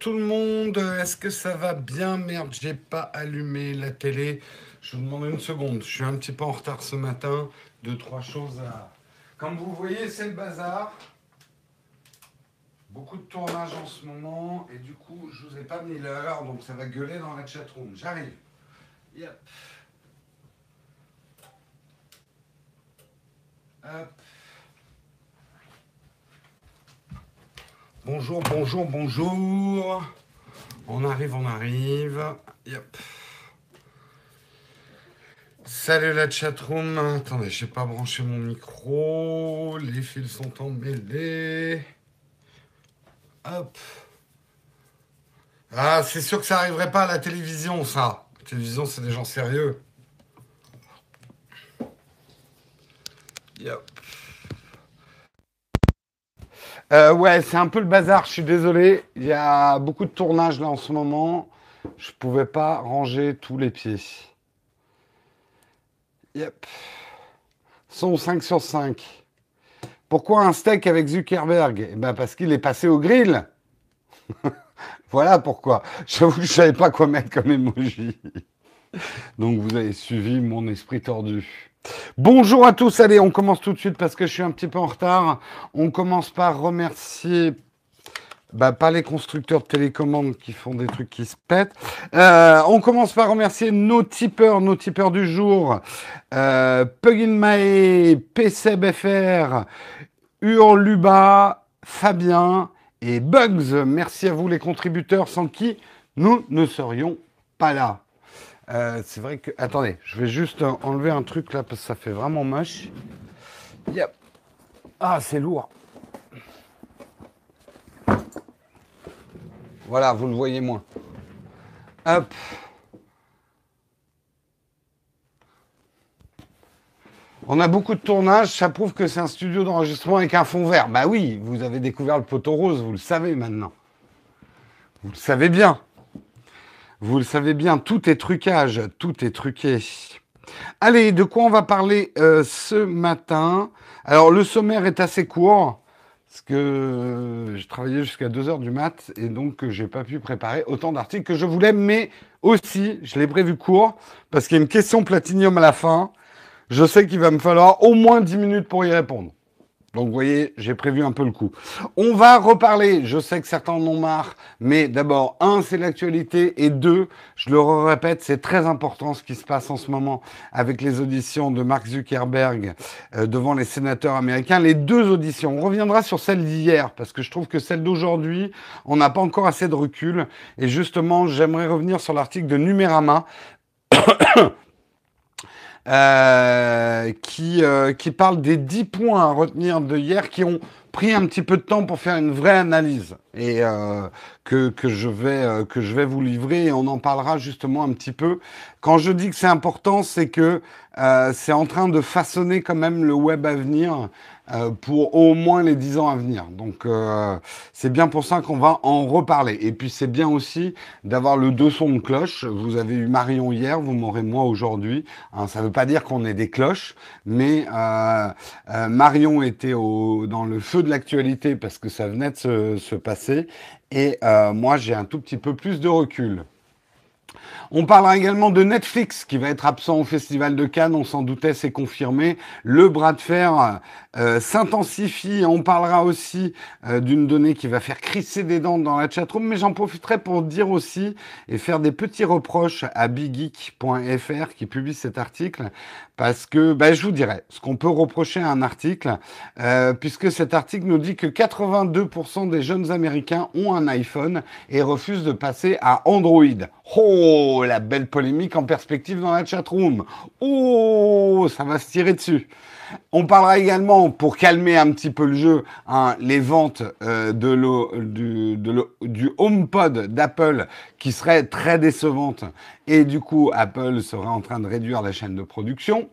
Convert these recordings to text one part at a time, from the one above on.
tout le monde, est-ce que ça va bien? Merde, j'ai pas allumé la télé. Je vous demande une seconde. Je suis un petit peu en retard ce matin. Deux, trois choses à. Comme vous voyez, c'est le bazar. Beaucoup de tournage en ce moment. Et du coup, je vous ai pas mis l'heure, donc ça va gueuler dans la chatroom. J'arrive. Yep. Hop. Bonjour, bonjour, bonjour. On arrive, on arrive. Yep. Salut la chatroom. Attendez, je n'ai pas branché mon micro. Les fils sont emmêlés. Hop. Ah, c'est sûr que ça n'arriverait pas à la télévision, ça. La télévision, c'est des gens sérieux. Yep. Euh, ouais, c'est un peu le bazar, je suis désolé. Il y a beaucoup de tournage là en ce moment. Je pouvais pas ranger tous les pieds. Yep. Son 5 sur 5. Pourquoi un steak avec Zuckerberg? Eh ben Parce qu'il est passé au grill. voilà pourquoi. J'avoue que je savais pas quoi mettre comme emoji. Donc vous avez suivi mon esprit tordu. Bonjour à tous, allez, on commence tout de suite parce que je suis un petit peu en retard. On commence par remercier bah, pas les constructeurs de télécommandes qui font des trucs qui se pètent. Euh, on commence par remercier nos tipeurs, nos tipeurs du jour. Euh, Pugin Mae, PCBFR, Hurluba, Fabien et Bugs. Merci à vous les contributeurs sans qui nous ne serions pas là. Euh, c'est vrai que. Attendez, je vais juste enlever un truc là parce que ça fait vraiment moche. Yep. Ah, c'est lourd. Voilà, vous le voyez moins. Hop. On a beaucoup de tournages, ça prouve que c'est un studio d'enregistrement avec un fond vert. Bah oui, vous avez découvert le poteau rose, vous le savez maintenant. Vous le savez bien. Vous le savez bien, tout est trucage, tout est truqué. Allez, de quoi on va parler euh, ce matin? Alors, le sommaire est assez court, parce que je travaillais jusqu'à 2h du mat, et donc j'ai pas pu préparer autant d'articles que je voulais, mais aussi, je l'ai prévu court, parce qu'il y a une question platinium à la fin. Je sais qu'il va me falloir au moins 10 minutes pour y répondre. Donc vous voyez, j'ai prévu un peu le coup. On va reparler, je sais que certains en ont marre, mais d'abord, un, c'est l'actualité, et deux, je le répète, c'est très important ce qui se passe en ce moment avec les auditions de Mark Zuckerberg euh, devant les sénateurs américains. Les deux auditions, on reviendra sur celle d'hier, parce que je trouve que celle d'aujourd'hui, on n'a pas encore assez de recul, et justement, j'aimerais revenir sur l'article de Numérama. Euh, qui, euh, qui parle des 10 points à retenir de hier qui ont pris un petit peu de temps pour faire une vraie analyse et euh, que, que, je vais, que je vais vous livrer et on en parlera justement un petit peu. Quand je dis que c'est important, c'est que c'est en train de façonner quand même le web à venir euh, pour au moins les 10 ans à venir. Donc euh, c'est bien pour ça qu'on va en reparler. Et puis c'est bien aussi d'avoir le deux sons de cloche. Vous avez eu Marion hier, vous m'aurez moi aujourd'hui. Hein, ça ne veut pas dire qu'on est des cloches, mais euh, Marion était dans le feu de l'actualité parce que ça venait de se passer. Et moi j'ai un tout petit peu plus de recul. On parlera également de Netflix qui va être absent au Festival de Cannes, on s'en doutait, c'est confirmé. Le bras de fer euh, s'intensifie. On parlera aussi euh, d'une donnée qui va faire crisser des dents dans la chatroom, mais j'en profiterai pour dire aussi et faire des petits reproches à biggeek.fr qui publie cet article, parce que ben, je vous dirais ce qu'on peut reprocher à un article, euh, puisque cet article nous dit que 82% des jeunes Américains ont un iPhone et refusent de passer à Android. Oh, la belle polémique en perspective dans la chatroom. Oh, ça va se tirer dessus. On parlera également, pour calmer un petit peu le jeu, hein, les ventes euh, de du, du HomePod d'Apple qui seraient très décevantes. Et du coup, Apple serait en train de réduire la chaîne de production.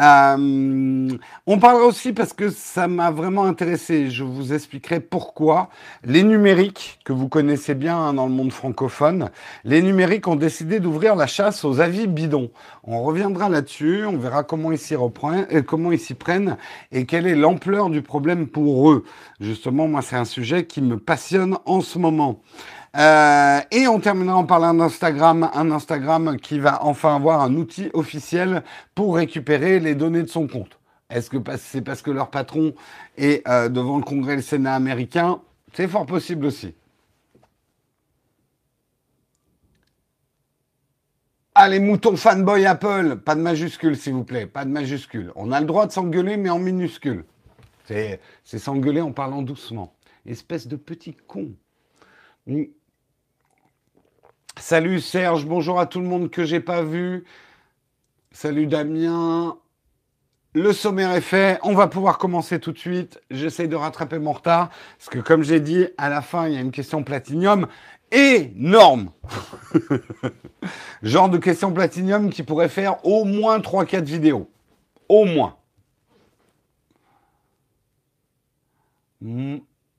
Euh, on parlera aussi parce que ça m'a vraiment intéressé. Je vous expliquerai pourquoi les numériques, que vous connaissez bien hein, dans le monde francophone, les numériques ont décidé d'ouvrir la chasse aux avis bidons. On reviendra là-dessus, on verra comment ils s'y reprennent, euh, comment ils s'y prennent et quelle est l'ampleur du problème pour eux. Justement, moi, c'est un sujet qui me passionne en ce moment. Euh, et on terminera en parlant d'Instagram, un Instagram qui va enfin avoir un outil officiel pour récupérer les données de son compte. Est-ce que c'est parce que leur patron est euh, devant le Congrès et le Sénat américain? C'est fort possible aussi. Allez, ah, moutons fanboy Apple, pas de majuscule s'il vous plaît, pas de majuscule. On a le droit de s'engueuler mais en minuscule. C'est s'engueuler en parlant doucement. Espèce de petit con. Salut Serge, bonjour à tout le monde que j'ai pas vu. Salut Damien. Le sommaire est fait, on va pouvoir commencer tout de suite. J'essaye de rattraper mon retard, parce que comme j'ai dit, à la fin, il y a une question platinium énorme. Genre de question platinium qui pourrait faire au moins 3-4 vidéos. Au moins.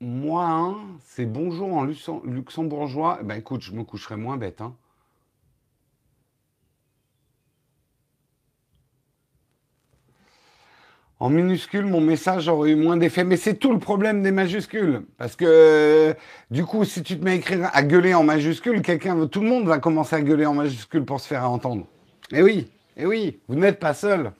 Moi, hein, c'est bonjour en luxembourgeois. Eh ben écoute, je me coucherai moins bête. Hein. En minuscule, mon message aurait eu moins d'effet. Mais c'est tout le problème des majuscules. Parce que du coup, si tu te mets à gueuler en majuscule, quelqu'un, tout le monde va commencer à gueuler en majuscule pour se faire entendre. Eh oui, eh oui, vous n'êtes pas seul.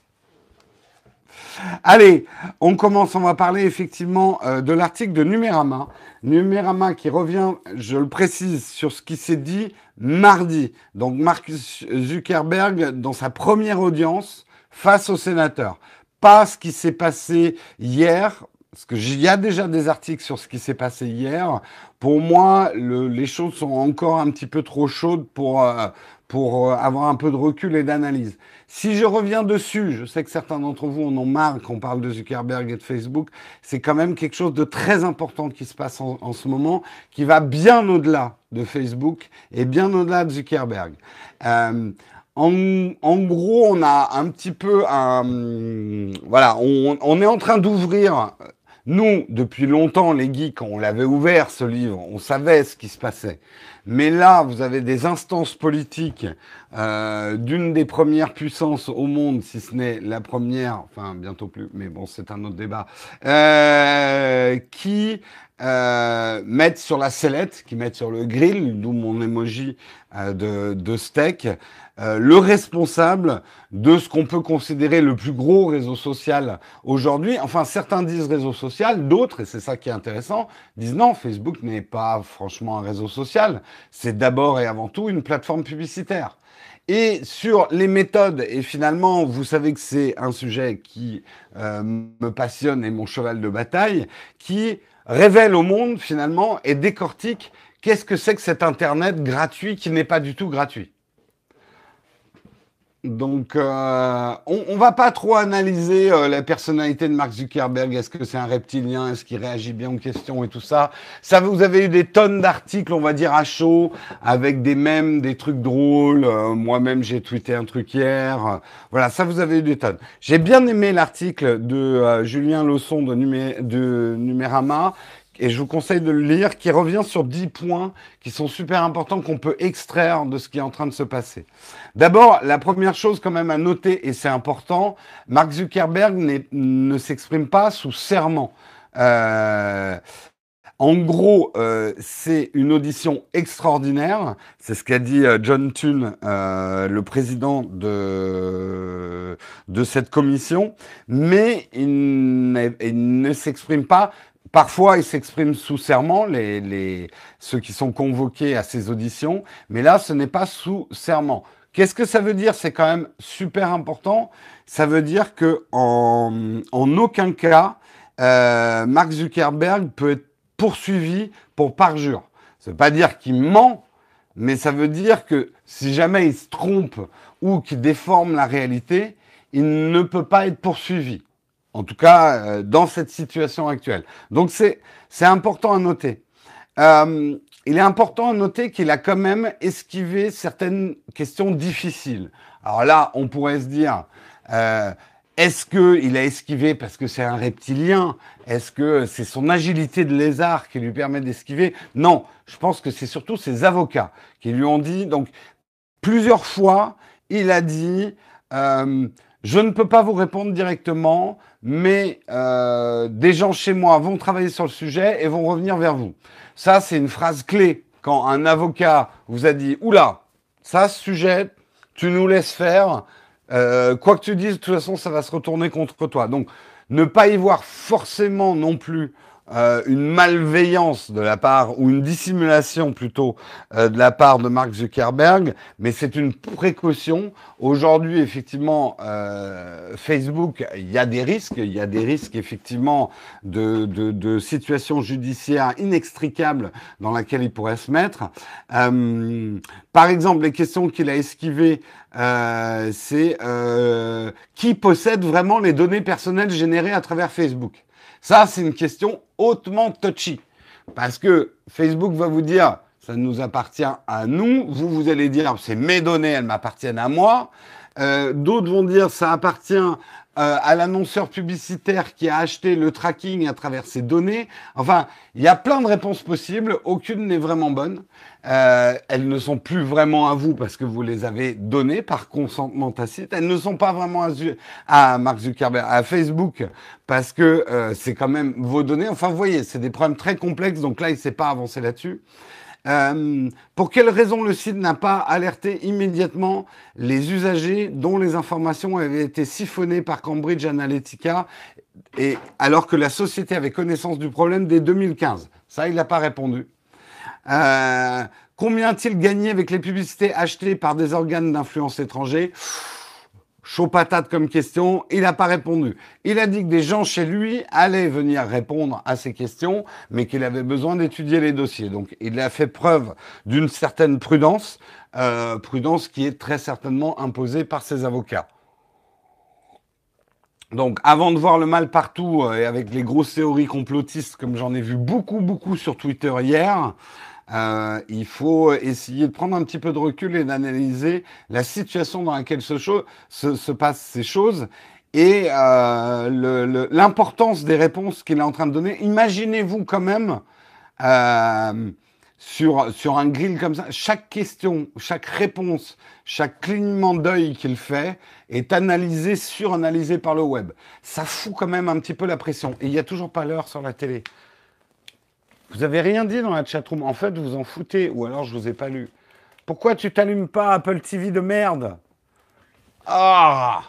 Allez, on commence, on va parler effectivement euh, de l'article de Numérama. Numérama qui revient, je le précise, sur ce qui s'est dit mardi. Donc Marcus Zuckerberg, dans sa première audience face aux sénateurs. Pas ce qui s'est passé hier, parce qu'il y a déjà des articles sur ce qui s'est passé hier. Pour moi, les choses sont encore un petit peu trop chaudes pour, euh, pour euh, avoir un peu de recul et d'analyse. Si je reviens dessus, je sais que certains d'entre vous en ont marre qu'on parle de Zuckerberg et de Facebook, c'est quand même quelque chose de très important qui se passe en, ce moment, qui va bien au-delà de Facebook et bien au-delà de Zuckerberg. Euh, en, gros, on a un petit peu un... Voilà, on, on est en train d'ouvrir nous, depuis longtemps, les geeks, on l'avait ouvert ce livre, on savait ce qui se passait. Mais là, vous avez des instances politiques euh, d'une des premières puissances au monde, si ce n'est la première, enfin bientôt plus, mais bon, c'est un autre débat, euh, qui euh, mettent sur la sellette, qui mettent sur le grill, d'où mon emoji euh, de, de steak, euh, le responsable de ce qu'on peut considérer le plus gros réseau social aujourd'hui. Enfin, certains disent réseau social, d'autres, et c'est ça qui est intéressant, disent non, Facebook n'est pas franchement un réseau social, c'est d'abord et avant tout une plateforme publicitaire. Et sur les méthodes, et finalement, vous savez que c'est un sujet qui euh, me passionne et mon cheval de bataille, qui révèle au monde finalement et décortique qu'est-ce que c'est que cet Internet gratuit qui n'est pas du tout gratuit. Donc, euh, on, on va pas trop analyser euh, la personnalité de Mark Zuckerberg. Est-ce que c'est un reptilien? Est-ce qu'il réagit bien aux questions et tout ça? Ça, vous avez eu des tonnes d'articles, on va dire à chaud, avec des mèmes, des trucs drôles. Euh, moi-même, j'ai tweeté un truc hier. voilà, ça, vous avez eu des tonnes. J'ai bien aimé l'article de Julien Lausson de, Numé et je vous conseille de le lire, qui revient sur 10 points qui sont super importants qu'on peut extraire de ce qui est en train de se passer. D'abord, la première chose quand même à noter, et c'est important, Mark Zuckerberg ne s'exprime pas sous serment. Euh, en gros, euh, c'est une audition extraordinaire. C'est ce qu'a dit euh, John Thune, le président de, de cette commission. Mais il ne s'exprime pas Parfois, ils s'expriment sous serment, ceux qui sont convoqués à ces auditions, mais là, ce n'est pas sous serment. Qu'est-ce que ça veut dire? C'est quand même super important. Ça veut dire que en, aucun cas, euh, Mark Zuckerberg peut être poursuivi pour parjure. Ça veut pas dire qu'il ment, mais ça veut dire que si jamais il se trompe ou qu'il déforme la réalité, il ne peut pas être poursuivi. En tout cas, euh, dans cette situation actuelle. Donc c'est important à noter. Euh, il est important à noter qu'il a quand même esquivé certaines questions difficiles. Alors là, on pourrait se dire, euh, est-ce qu'il a esquivé parce que c'est un reptilien? Est-ce que c'est son agilité de lézard qui lui permet d'esquiver? Non, je pense que c'est surtout ses avocats qui lui ont dit, donc plusieurs fois, il a dit, je ne peux pas vous répondre directement, mais euh, des gens chez moi vont travailler sur le sujet et vont revenir vers vous. Ça, c'est une phrase clé quand un avocat vous a dit Oula, ça, ce sujet, tu nous laisses faire. Euh, quoi que tu dises, de toute façon, ça va se retourner contre toi. Donc, ne pas y voir forcément non plus euh, une malveillance de la part, ou une dissimulation plutôt euh, de la part de Mark Zuckerberg, mais c'est une précaution. Aujourd'hui, effectivement, euh, Facebook, il y a des risques, il y a des risques effectivement de, de, de situations judiciaires inextricables dans laquelle il pourrait se mettre. par exemple, les questions qu'il a esquivées, c'est qui possède vraiment les données personnelles générées à travers Facebook? Ça, c'est une question hautement touchy. Parce que Facebook va vous dire, ça nous appartient à nous. Vous, vous allez dire, c'est mes données, elles m'appartiennent à moi. Euh, D'autres vont dire, ça appartient euh, à l'annonceur publicitaire qui a acheté le tracking à travers ses données. Enfin, il y a plein de réponses possibles. Aucune n'est vraiment bonne. Euh, elles ne sont plus vraiment à vous parce que vous les avez données par consentement tacite. Elles ne sont pas vraiment à, Mark Zuckerberg, à Facebook parce que euh, c'est quand même vos données. Enfin, vous voyez, c'est des problèmes très complexes. Donc là, il ne s'est pas avancé là-dessus. Euh, pour quelle raison le site n'a pas alerté immédiatement les usagers dont les informations avaient été siphonnées par Cambridge Analytica et alors que la société avait connaissance du problème dès 2015 Ça, il n'a pas répondu. Euh, combien a-t-il gagné avec les publicités achetées par des organes d'influence étrangers? Chaud patate comme question, il n'a pas répondu. Il a dit que des gens chez lui allaient venir répondre à ces questions, mais qu'il avait besoin d'étudier les dossiers. Donc il a fait preuve d'une certaine prudence, euh, prudence qui est très certainement imposée par ses avocats. Donc, avant de voir le mal partout euh, et avec les grosses théories complotistes, comme j'en ai vu beaucoup, beaucoup sur Twitter hier, euh, il faut essayer de prendre un petit peu de recul et d'analyser la situation dans laquelle se, se, passent ces choses et euh, l'importance des réponses qu'il est en train de donner. Imaginez-vous quand même euh, sur, sur un grill comme ça, chaque question, chaque réponse, chaque clignement d'œil qu'il fait est analysé, suranalysé par le web. Ça fout quand même un petit peu la pression. Et il n'y a toujours pas l'heure sur la télé. Vous avez rien dit dans la chatroom. En fait, vous en foutez. Ou alors, je vous ai pas lu. Pourquoi tu t'allumes pas Apple TV de merde? Ah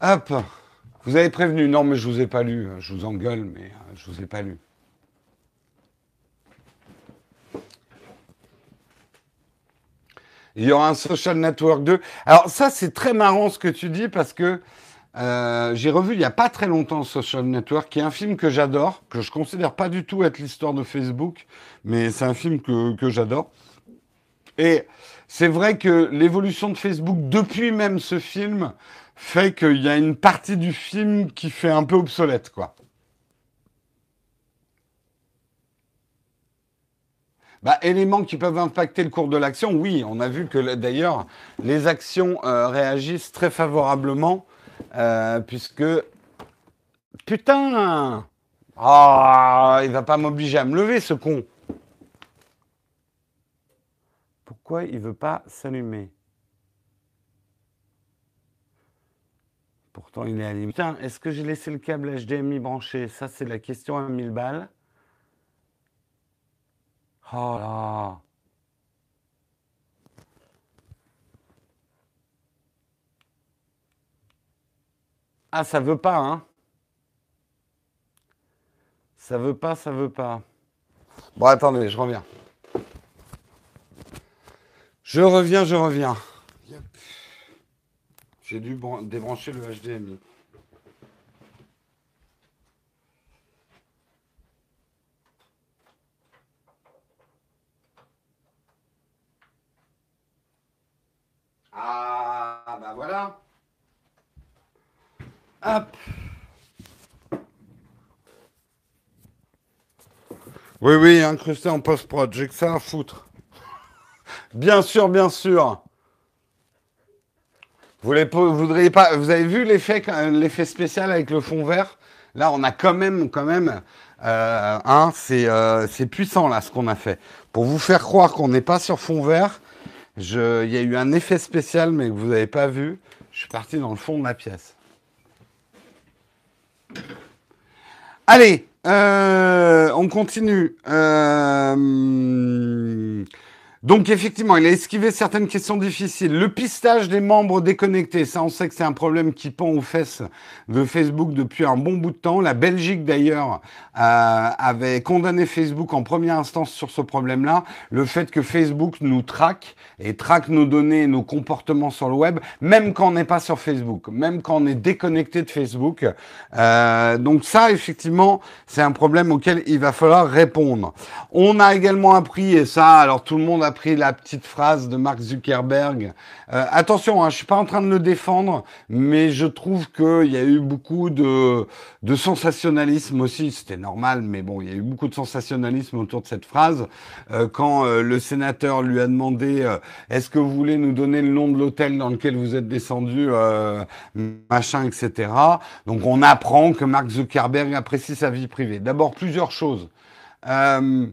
Hop Vous avez prévenu. Non, mais je vous ai pas lu. Je vous engueule, mais euh, je vous ai pas lu. Il y aura un Social Network 2. Alors ça, c'est très marrant ce que tu dis parce que euh, j'ai revu il n'y a pas très longtemps Social Network, qui est un film que j'adore, que je considère pas du tout être l'histoire de Facebook, mais c'est un film que, j'adore. Et c'est vrai que l'évolution de Facebook depuis même ce film fait qu'il y a une partie du film qui fait un peu obsolète, quoi. Bah, éléments qui peuvent impacter le cours de l'action, oui, on a vu que d'ailleurs les actions euh, réagissent très favorablement euh, puisque. Putain Ah, il va pas m'obliger à me lever, ce con. Pourquoi il veut pas s'allumer? Pourtant, il est allumé. Putain, est-ce que j'ai laissé le câble HDMI branché? Ça, c'est la question à 1000 balles. Oh là Ah, ça veut pas, hein Ça veut pas, ça veut pas. Bon, attendez, je reviens. Je reviens, je reviens. J'ai dû débrancher le HDMI. Ah, bah voilà. Hop. Oui, oui, incrusté en post-prod, j'ai que ça à foutre. bien sûr, bien sûr. Vous, voudriez pas, vous avez vu l'effet, spécial avec le fond vert? Là, on a quand même, quand même, hein, euh, c'est, puissant là ce qu'on a fait. Pour vous faire croire qu'on n'est pas sur fond vert, il y a eu un effet spécial, mais que vous n'avez pas vu. Je suis parti dans le fond de la pièce. Allez, euh, on continue. Euh, donc effectivement, il a esquivé certaines questions difficiles. Le pistage des membres déconnectés, ça on sait que c'est un problème qui pend aux fesses de Facebook depuis un bon bout de temps. La Belgique d'ailleurs euh, avait condamné Facebook en première instance sur ce problème-là. Le fait que Facebook nous traque et traque nos données, nos comportements sur le web, même quand on n'est pas sur Facebook, même quand on est déconnecté de Facebook. Euh, donc ça, effectivement, c'est un problème auquel il va falloir répondre. On a également appris, et ça, alors tout le monde a pris la petite phrase de Mark Zuckerberg. Euh, attention, hein, je suis pas en train de le défendre, mais je trouve qu'il y a eu beaucoup de, de sensationnalisme aussi. C'était normal, mais bon, il y a eu beaucoup de sensationnalisme autour de cette phrase. Euh, quand euh, le sénateur lui a demandé Est-ce que vous voulez nous donner le nom de l'hôtel dans lequel vous êtes descendu, machin, etc. Donc on apprend que Mark Zuckerberg apprécie sa vie privée. D'abord, plusieurs choses. Euh,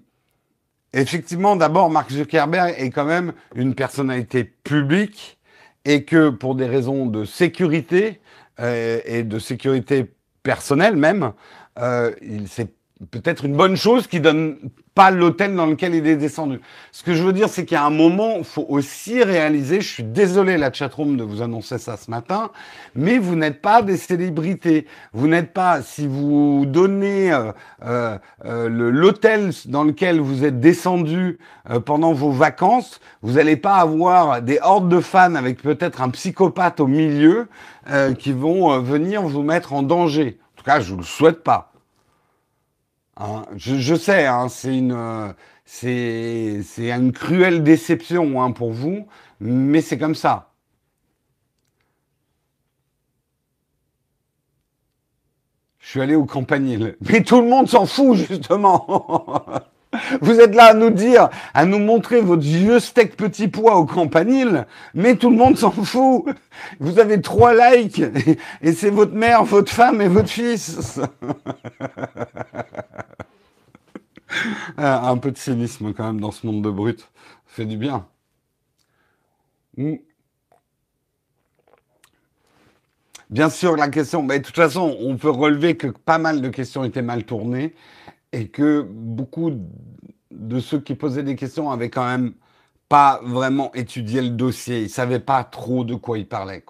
effectivement, d'abord, Mark Zuckerberg est quand même une personnalité publique et que pour des raisons de sécurité euh, et de sécurité personnelle même, euh, c'est peut-être une bonne chose qui donne pas l'hôtel dans lequel il est descendu. Ce que je veux dire, c'est qu'il y a un moment, faut aussi réaliser, je suis désolé la chatroom de vous annoncer ça ce matin, mais vous n'êtes pas des célébrités. Vous n'êtes pas, si vous donnez euh, euh, euh l'hôtel dans lequel vous êtes descendu euh, pendant vos vacances, vous n'allez pas avoir des hordes de fans avec peut-être un psychopathe au milieu euh, qui vont venir vous mettre en danger. En tout cas, je ne le souhaite pas. Hein, je, sais, hein, c'est une, c'est, une cruelle déception hein, pour vous, mais c'est comme ça. Je suis allé au campanile. Mais tout le monde s'en fout, justement. Vous êtes là à nous dire, à nous montrer votre vieux steak petit pois au campanile, mais tout le monde s'en fout. Vous avez trois likes et c'est votre mère, votre femme et votre fils. Un peu de cynisme quand même dans ce monde de brut. Fait du bien. Hmm. Bien sûr, la question, mais de toute façon, on peut relever que pas mal de questions étaient mal tournées et que beaucoup de ceux qui posaient des questions avaient quand même pas vraiment étudié le dossier. Ils savaient pas trop de quoi ils parlaient.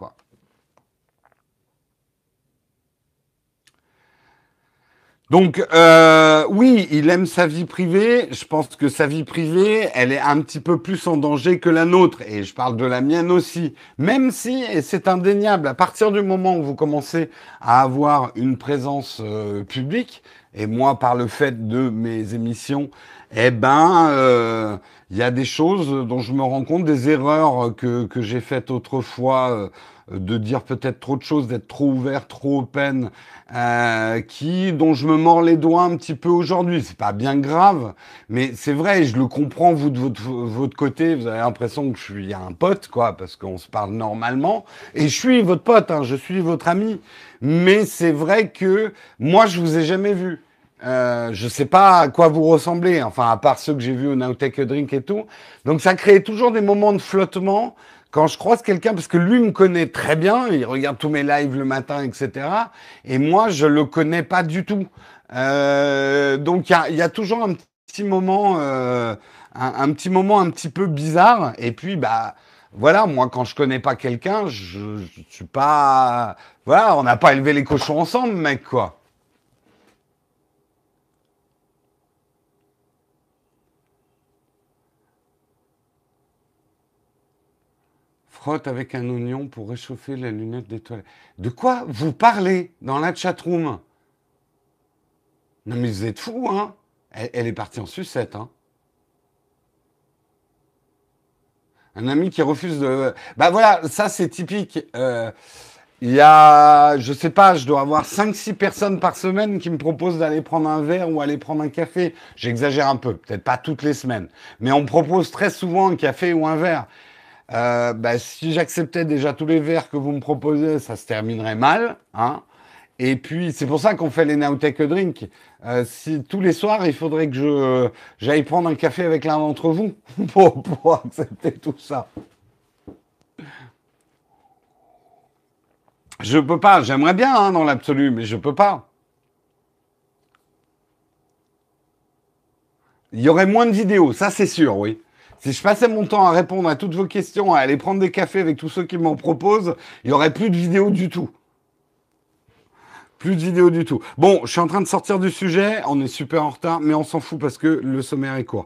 Donc euh, oui, il aime sa vie privée. Je pense que sa vie privée, elle est un petit peu plus en danger que la nôtre. Et je parle de la mienne aussi. Même si, et c'est indéniable, à partir du moment où vous commencez à avoir une présence euh, publique, et moi par le fait de mes émissions, eh ben, euh, il y a des choses dont je me rends compte, des erreurs que, que j'ai faites autrefois de dire peut-être trop de choses, d'être trop ouvert, trop open, euh, qui dont je me mords les doigts un petit peu aujourd'hui. C'est pas bien grave, mais c'est vrai, je le comprends vous de votre, votre côté. Vous avez l'impression que je suis un pote, quoi, parce qu'on se parle normalement. Et je suis votre pote, hein, je suis votre ami. Mais c'est vrai que moi, je vous ai jamais vu. Euh, je sais pas à quoi vous ressemblez, enfin à part ceux que j'ai vus au Now Take a Drink et tout. Donc ça crée toujours des moments de flottement quand je croise quelqu'un, parce que lui me connaît très bien, il regarde tous mes lives le matin, etc. Et moi, je le connais pas du tout. Euh, donc il y a, toujours un petit moment, euh, un, petit moment un petit peu bizarre. Et puis bah voilà, moi quand je connais pas quelqu'un, je, je suis pas, voilà, on n'a pas élevé les cochons ensemble, mec quoi. Avec un oignon pour réchauffer la lunette des toilettes. De quoi vous parlez dans la chatroom? Non mais vous êtes fous, hein elle, est partie en sucette, hein Un ami qui refuse de... Bah voilà, ça c'est typique. Euh, il y a, je sais pas, je dois avoir 5-6 personnes par semaine qui me proposent d'aller prendre un verre ou aller prendre un café. J'exagère un peu, peut-être pas toutes les semaines. Mais on propose très souvent un café ou un verre. Euh, bah, si j'acceptais déjà tous les verres que vous me proposez, ça se terminerait mal. Hein et puis, c'est pour ça qu'on fait les Now Take. Euh, si, tous les soirs, il faudrait que je, j'aille prendre un café avec l'un d'entre vous pour, pour accepter tout ça. Je peux pas. J'aimerais bien, hein, dans l'absolu, mais je peux pas. Il y aurait moins de vidéos, ça c'est sûr, oui. Si je passais mon temps à répondre à toutes vos questions, à aller prendre des cafés avec tous ceux qui m'en proposent, il y aurait plus de vidéos du tout. Plus de vidéos du tout. Bon, je suis en train de sortir du sujet. On est super en retard, mais on s'en fout parce que le sommaire est court.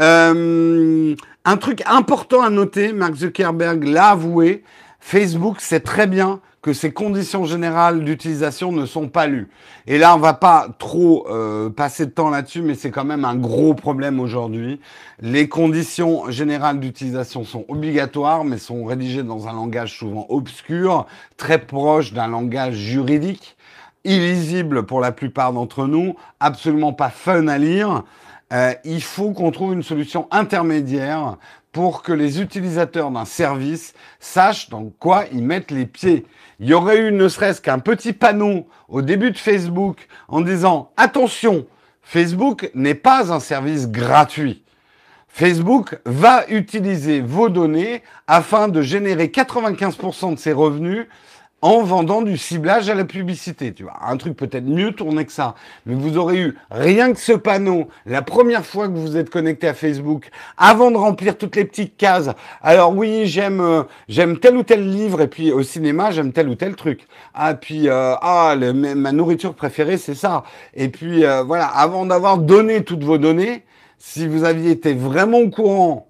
Euh, un truc important à noter, Mark Zuckerberg l'a avoué. Facebook sait très bien que ces conditions générales d'utilisation ne sont pas lues. Et là, on va pas trop euh, passer de temps là-dessus, mais c'est quand même un gros problème aujourd'hui. Les conditions générales d'utilisation sont obligatoires, mais sont rédigées dans un langage souvent obscur, très proche d'un langage juridique, illisible pour la plupart d'entre nous, absolument pas fun à lire. Euh, il faut qu'on trouve une solution intermédiaire pour que les utilisateurs d'un service sachent dans quoi ils mettent les pieds. Il y aurait eu ne serait-ce qu'un petit panneau au début de Facebook en disant attention, Facebook n'est pas un service gratuit. Facebook va utiliser vos données afin de générer 95% de ses revenus en vendant du ciblage à la publicité, tu vois. Un truc peut-être mieux tourné que ça. Mais vous aurez eu rien que ce panneau la première fois que vous êtes connecté à Facebook, avant de remplir toutes les petites cases. Alors oui, j'aime euh, j'aime tel ou tel livre et puis au cinéma, j'aime tel ou tel truc. Ah puis euh, ah ma nourriture préférée, c'est ça. Et puis euh, voilà, avant d'avoir donné toutes vos données, si vous aviez été vraiment au courant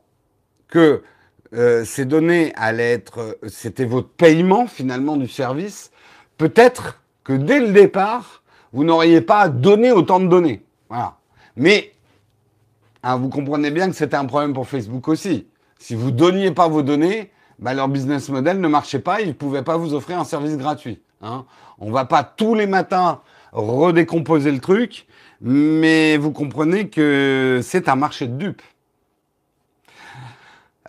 que euh, ces données allaient être, c'était votre paiement finalement du service, peut-être que dès le départ, vous n'auriez pas donné autant de données. Voilà. Mais hein, vous comprenez bien que c'était un problème pour Facebook aussi. Si vous donniez pas vos données, bah, leur business model ne marchait pas, ils ne pouvaient pas vous offrir un service gratuit. Hein. On va pas tous les matins redécomposer le truc, mais vous comprenez que c'est un marché de dupes.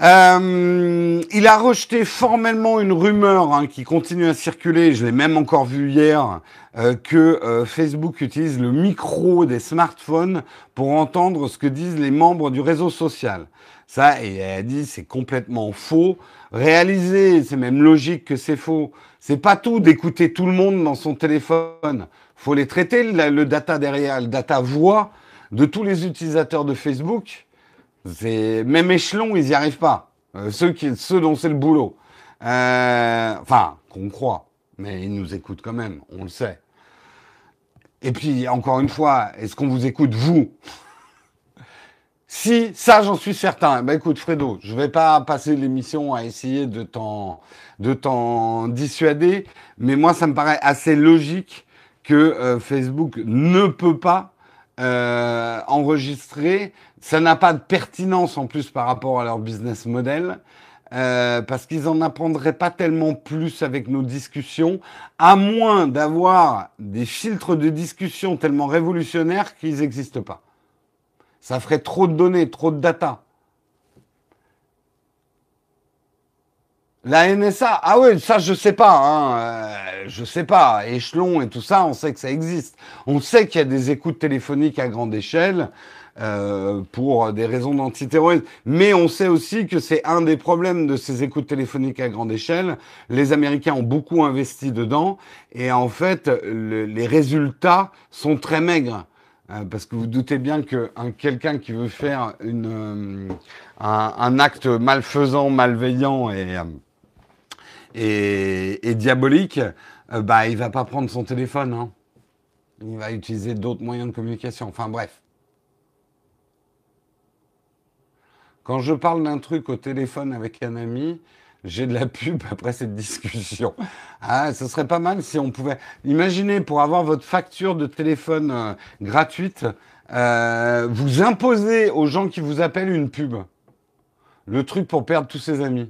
Euh, il a rejeté formellement une rumeur hein, qui continue à circuler, je l'ai même encore vu hier, euh, que euh, Facebook utilise le micro des smartphones pour entendre ce que disent les membres du réseau social. Ça, elle a dit, c'est complètement faux. Réaliser, c'est même logique que c'est faux. C'est pas tout d'écouter tout le monde dans son téléphone. Faut les traiter, le data derrière, le data voix de tous les utilisateurs de Facebook c'est même échelon, ils n'y arrivent pas. Euh, ceux qui, ceux dont c'est le boulot. Euh, enfin, qu'on croit, mais ils nous écoutent quand même, on le sait. Et puis, encore une fois, est-ce qu'on vous écoute vous? Si, ça, j'en suis certain. Ben écoute, Fredo, je vais pas passer l'émission à essayer de t'en de t'en dissuader, mais moi, ça me paraît assez logique que euh, Facebook ne peut pas euh, enregistrer. Ça n'a pas de pertinence en plus par rapport à leur business model. Euh, parce qu'ils en apprendraient pas tellement plus avec nos discussions, à moins d'avoir des filtres de discussion tellement révolutionnaires qu'ils n'existent pas. Ça ferait trop de données, trop de data. La NSA, ah oui, ça je sais pas, hein, euh, je sais pas. Échelon et tout ça, on sait que ça existe. On sait qu'il y a des écoutes téléphoniques à grande échelle euh, pour des raisons d'antiterrorisme, mais on sait aussi que c'est un des problèmes de ces écoutes téléphoniques à grande échelle. Les Américains ont beaucoup investi dedans et en fait, les résultats sont très maigres. Euh, parce que vous doutez bien que quelqu'un qui veut faire une, un, un, acte malfaisant, malveillant et diabolique, euh, bah, il va pas prendre son téléphone. Hein. Il va utiliser d'autres moyens de communication. Enfin bref. Quand je parle d'un truc au téléphone avec un ami, j'ai de la pub après cette discussion. Ah, ce serait pas mal si on pouvait. Imaginez pour avoir votre facture de téléphone euh, gratuite, euh, vous imposez aux gens qui vous appellent une pub. Le truc pour perdre tous ses amis.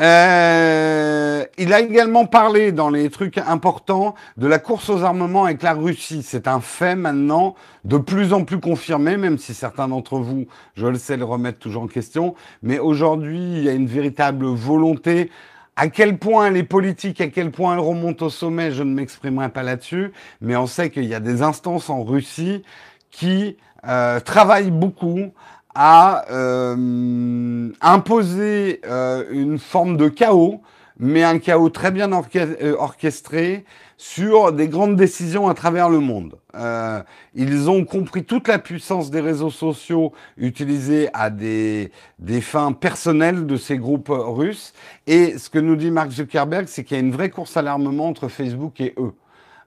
Euh, il a également parlé dans les trucs importants de la course aux armements avec la Russie. C'est un fait maintenant de plus en plus confirmé, même si certains d'entre vous, je le sais, le remettent toujours en question. Mais aujourd'hui, il y a une véritable volonté. À quel point elle est politique, à quel point elle remonte au sommet, je ne m'exprimerai pas là-dessus. Mais on sait qu'il y a des instances en Russie qui euh, travaillent beaucoup à euh, imposer euh, une forme de chaos mais un chaos très bien euh, orchestré sur des grandes décisions à travers le monde. Euh, ils ont compris toute la puissance des réseaux sociaux utilisés à des, des fins personnelles de ces groupes russes. Et ce que nous dit Mark Zuckerberg, c'est qu'il y a une vraie course à l'armement entre Facebook et eux.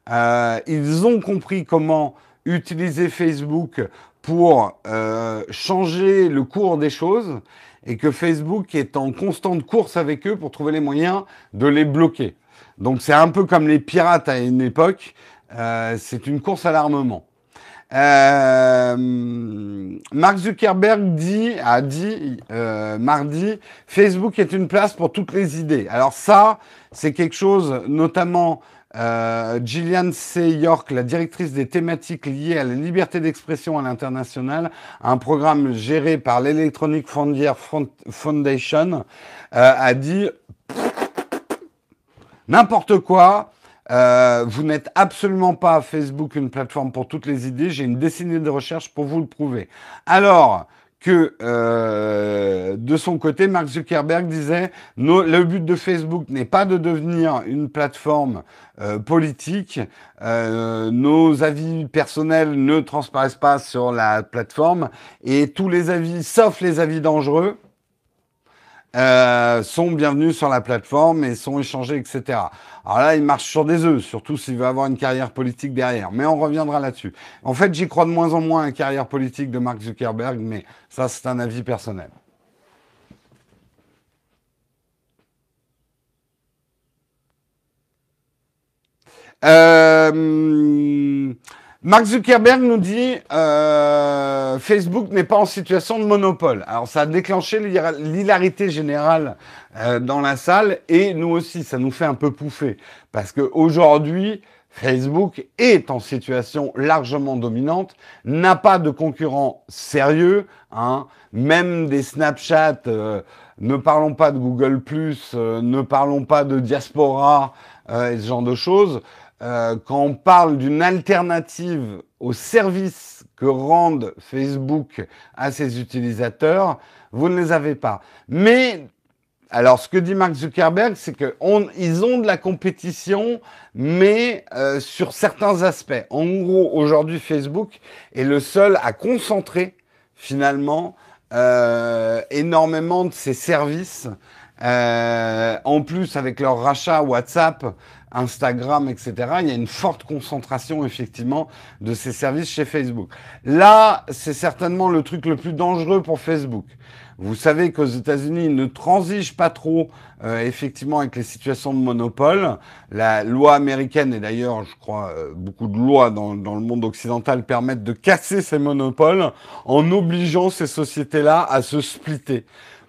Euh, ils ont compris comment utiliser Facebook pour euh, changer le cours des choses et que Facebook est en constante course avec eux pour trouver les moyens de les bloquer. Donc c'est un peu comme les pirates à une époque, euh, c'est une course à l'armement. Euh, Mark Zuckerberg dit, a dit euh, mardi, Facebook est une place pour toutes les idées. Alors ça, c'est quelque chose, notamment euh, Gillian C. York, la directrice des thématiques liées à la liberté d'expression à l'international, un programme géré par l'Electronic Frontier Foundation, euh, a dit N'importe quoi. Euh, vous n'êtes absolument pas Facebook une plateforme pour toutes les idées. J'ai une décennie de recherche pour vous le prouver. Alors que euh, de son côté, Mark Zuckerberg disait le but de Facebook n'est pas de devenir une plateforme euh, politique. Euh, nos avis personnels ne transparaissent pas sur la plateforme et tous les avis, sauf les avis dangereux, euh, sont bienvenus sur la plateforme et sont échangés, etc. Alors là, il marche sur des œufs, surtout s'il veut avoir une carrière politique derrière. Mais on reviendra là-dessus. En fait, j'y crois de moins en moins à la carrière politique de Mark Zuckerberg, mais ça, c'est un avis personnel. Euh, Mark Zuckerberg nous dit euh, Facebook n'est pas en situation de monopole. Alors ça a déclenché l'hilarité générale euh, dans la salle et nous aussi, ça nous fait un peu pouffer parce que aujourd'hui Facebook est en situation largement dominante, n'a pas de concurrents sérieux, hein, même des Snapchat. Euh, ne parlons pas de Google euh, ne parlons pas de Diaspora et ce genre de choses. Euh, quand on parle d'une alternative au service que rendent Facebook à ses utilisateurs, vous ne les avez pas. Mais alors, ce que dit Mark Zuckerberg, c'est qu'ils ont de la compétition, mais euh, sur certains aspects. En gros, aujourd'hui, Facebook est le seul à concentrer finalement euh, énormément de ses services. en plus, avec leur rachat WhatsApp, Instagram, etc. Il y a une forte concentration effectivement de ces services chez Facebook. Là, c'est certainement le truc le plus dangereux pour Facebook. Vous savez qu'aux États-Unis, ils ne transigent pas trop euh, effectivement avec les situations de monopole. La loi américaine et d'ailleurs, je crois, euh, beaucoup de lois dans, dans, le monde occidental permettent de casser ces monopoles en obligeant ces sociétés-là à se splitter.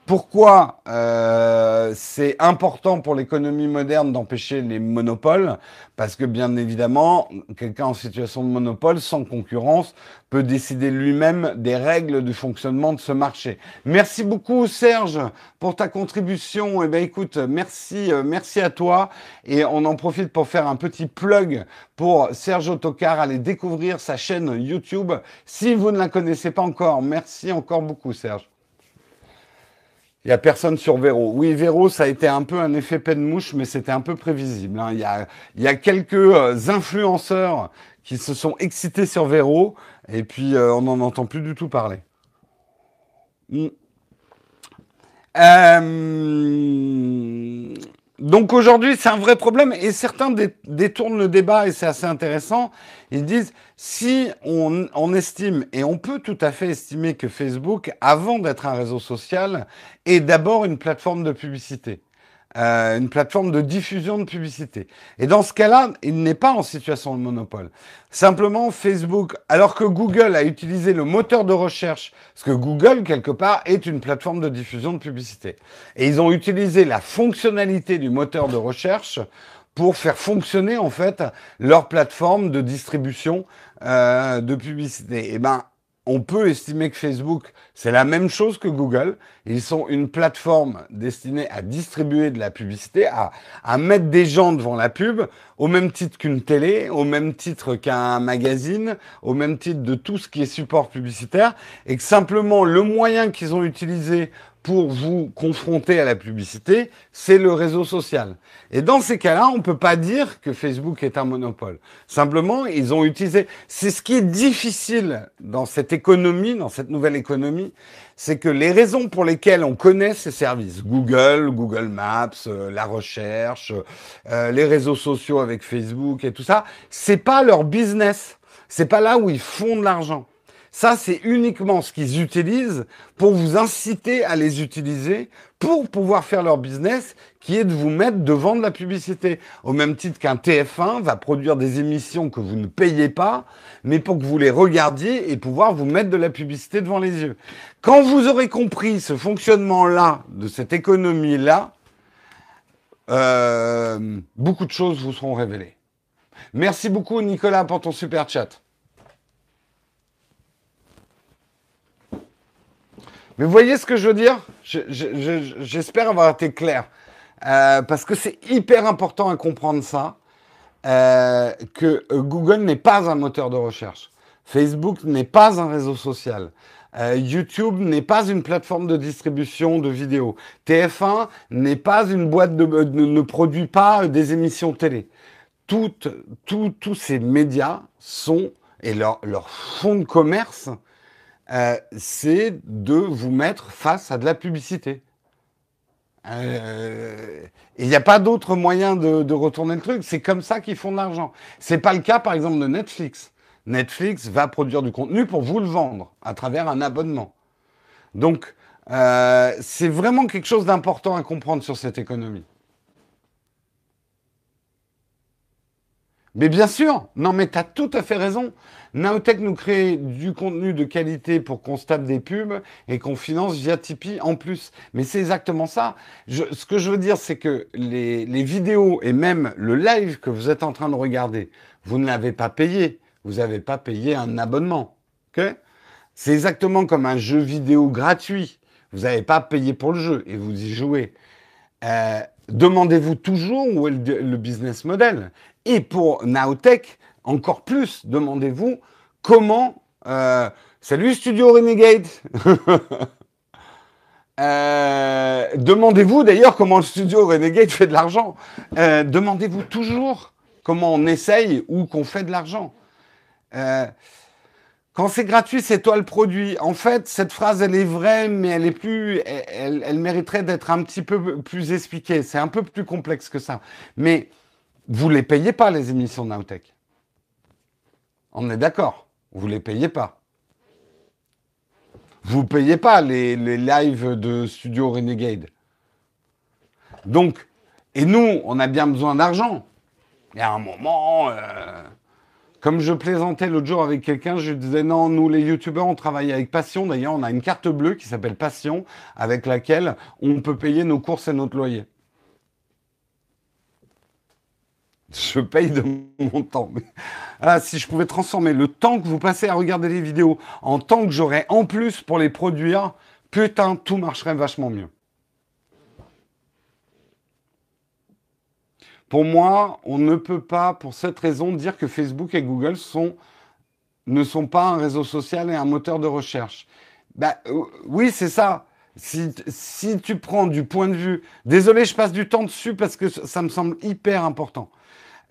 Pourquoi euh, c'est important pour l'économie moderne d'empêcher les monopoles? Parce que bien évidemment, quelqu'un en situation de monopole, sans concurrence, peut décider lui-même des règles du fonctionnement de ce marché. Merci beaucoup Serge pour ta contribution. Eh bien écoute, merci, euh, merci à toi. Et on en profite pour faire un petit plug pour Serge Autocar. Allez découvrir sa chaîne YouTube si vous ne la connaissez pas encore. Merci encore beaucoup Serge. Il n'y a personne sur Véro. Oui, Véro, ça a été un peu un effet peine mouche, mais c'était un peu prévisible. Hein. Il, y a, quelques euh, influenceurs qui se sont excités sur Véro, et puis euh, on n'en entend plus du tout parler. Hmm. Euh, donc aujourd'hui, c'est un vrai problème et certains détournent le débat et c'est assez intéressant. Ils disent si on, estime, et on peut tout à fait estimer que Facebook, avant d'être un réseau social, est d'abord une plateforme de publicité. Euh, une plateforme de diffusion de publicité. Et dans ce cas-là, il n'est pas en situation de monopole. Simplement, Facebook, alors que Google a utilisé le moteur de recherche, parce que Google, quelque part, est une plateforme de diffusion de publicité. Et ils ont utilisé la fonctionnalité du moteur de recherche pour faire fonctionner, en fait, leur plateforme de distribution euh, de publicité. Et eh ben, on peut estimer que Facebook, c'est la même chose que Google. Ils sont une plateforme destinée à distribuer de la publicité, à, à mettre des gens devant la pub, au même titre qu'une télé, au même titre qu'un magazine, au même titre de tout ce qui est support publicitaire, et que simplement le moyen qu'ils ont utilisé pour vous confronter à la publicité, c'est le réseau social. Et dans ces cas-là, on ne peut pas dire que Facebook est un monopole. Simplement, ils ont utilisé... C'est ce qui est difficile dans cette économie, dans cette nouvelle économie, c'est que les raisons pour lesquelles on connaît ces services, Google, Google Maps, euh, la recherche, euh, les réseaux sociaux avec Facebook et tout ça, c'est pas leur business. C'est pas là où ils font de l'argent. Ça, c'est uniquement ce qu'ils utilisent pour vous inciter à les utiliser pour pouvoir faire leur business, qui est de vous mettre devant de la publicité. Au même titre qu'un TF1 va produire des émissions que vous ne payez pas, mais pour que vous les regardiez et pouvoir vous mettre de la publicité devant les yeux. Quand vous aurez compris ce fonctionnement-là, de cette économie-là, euh, beaucoup de choses vous seront révélées. Merci beaucoup Nicolas pour ton super chat. Mais vous voyez ce que je veux dire? J'espère avoir été clair. Euh, parce que c'est hyper important à comprendre ça, euh, que Google n'est pas un moteur de recherche. Facebook n'est pas un réseau social. Euh, YouTube n'est pas une plateforme de distribution de vidéos. TF1 n'est pas une boîte de, ne produit pas des émissions télé. Tous ces médias sont et leur, leur fonds de commerce euh, c'est de vous mettre face à de la publicité. Euh, il n'y a pas d'autre moyen de, retourner le truc. C'est comme ça qu'ils font de l'argent. C'est pas le cas, par exemple, de Netflix. Netflix va produire du contenu pour vous le vendre à travers un abonnement. Donc, euh, c'est vraiment quelque chose d'important à comprendre sur cette économie. Mais bien sûr, non mais tu as tout à fait raison. Naotech nous crée du contenu de qualité pour qu'on se tape des pubs et qu'on finance via Tipeee en plus. Mais c'est exactement ça. ce que je veux dire, c'est que les, vidéos et même le live que vous êtes en train de regarder, vous ne l'avez pas payé. Vous n'avez pas payé un abonnement. c'est exactement comme un jeu vidéo gratuit. Vous n'avez pas payé pour le jeu et vous y jouez. Euh, demandez-vous toujours où est le, business model. Et pour Naotech, encore plus, demandez-vous comment... Euh, salut Studio Renegade euh, Demandez-vous d'ailleurs comment le Studio Renegade fait de l'argent. Euh, demandez-vous toujours comment on essaye ou qu'on fait de l'argent. Quand c'est gratuit, c'est toi le produit. En fait, cette phrase, elle est vraie, mais elle est plus, elle, mériterait d'être un petit peu plus expliquée. C'est un peu plus complexe que ça. Mais vous les payez pas les émissions Nowtech. On est d'accord. Vous les payez pas. Vous payez pas les, lives de Studio Renegade. Donc, et nous, on a bien besoin d'argent. Il y a un moment, euh, comme je plaisantais l'autre jour avec quelqu'un, je disais non, nous les youtubeurs, on travaille avec Passion. D'ailleurs, on a une carte bleue qui s'appelle Passion, avec laquelle on peut payer nos courses et notre loyer. je paye de mon temps. Ah, si je pouvais transformer le temps que vous passez à regarder les vidéos en temps que j'aurais en plus pour les produire, putain, tout marcherait vachement mieux. Pour moi, on ne peut pas, pour cette raison, dire que Facebook et Google ne sont pas un réseau social et un moteur de recherche. Bah, euh, oui, c'est ça. Si, si, tu prends du point de vue... Désolé, je passe du temps dessus parce que ça me semble hyper important.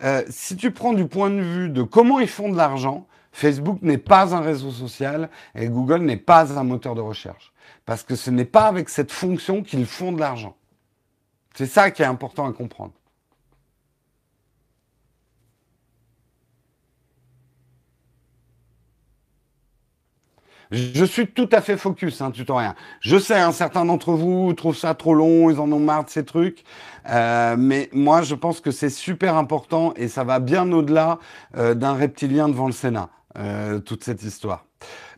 Euh, si tu prends du point de vue de comment ils font de l'argent, Facebook n'est pas un réseau social et Google n'est pas un moteur de recherche. Parce que ce n'est pas avec cette fonction qu'ils font de l'argent. C'est ça qui est important à comprendre. Je suis tout à fait focus, hein, tutoriel. Je sais, un certain d'entre vous trouvent ça trop long, ils en ont marre de ces trucs. Euh, mais moi, je pense que c'est super important et ça va bien au-delà euh, d'un reptilien devant le Sénat, euh, toute cette histoire.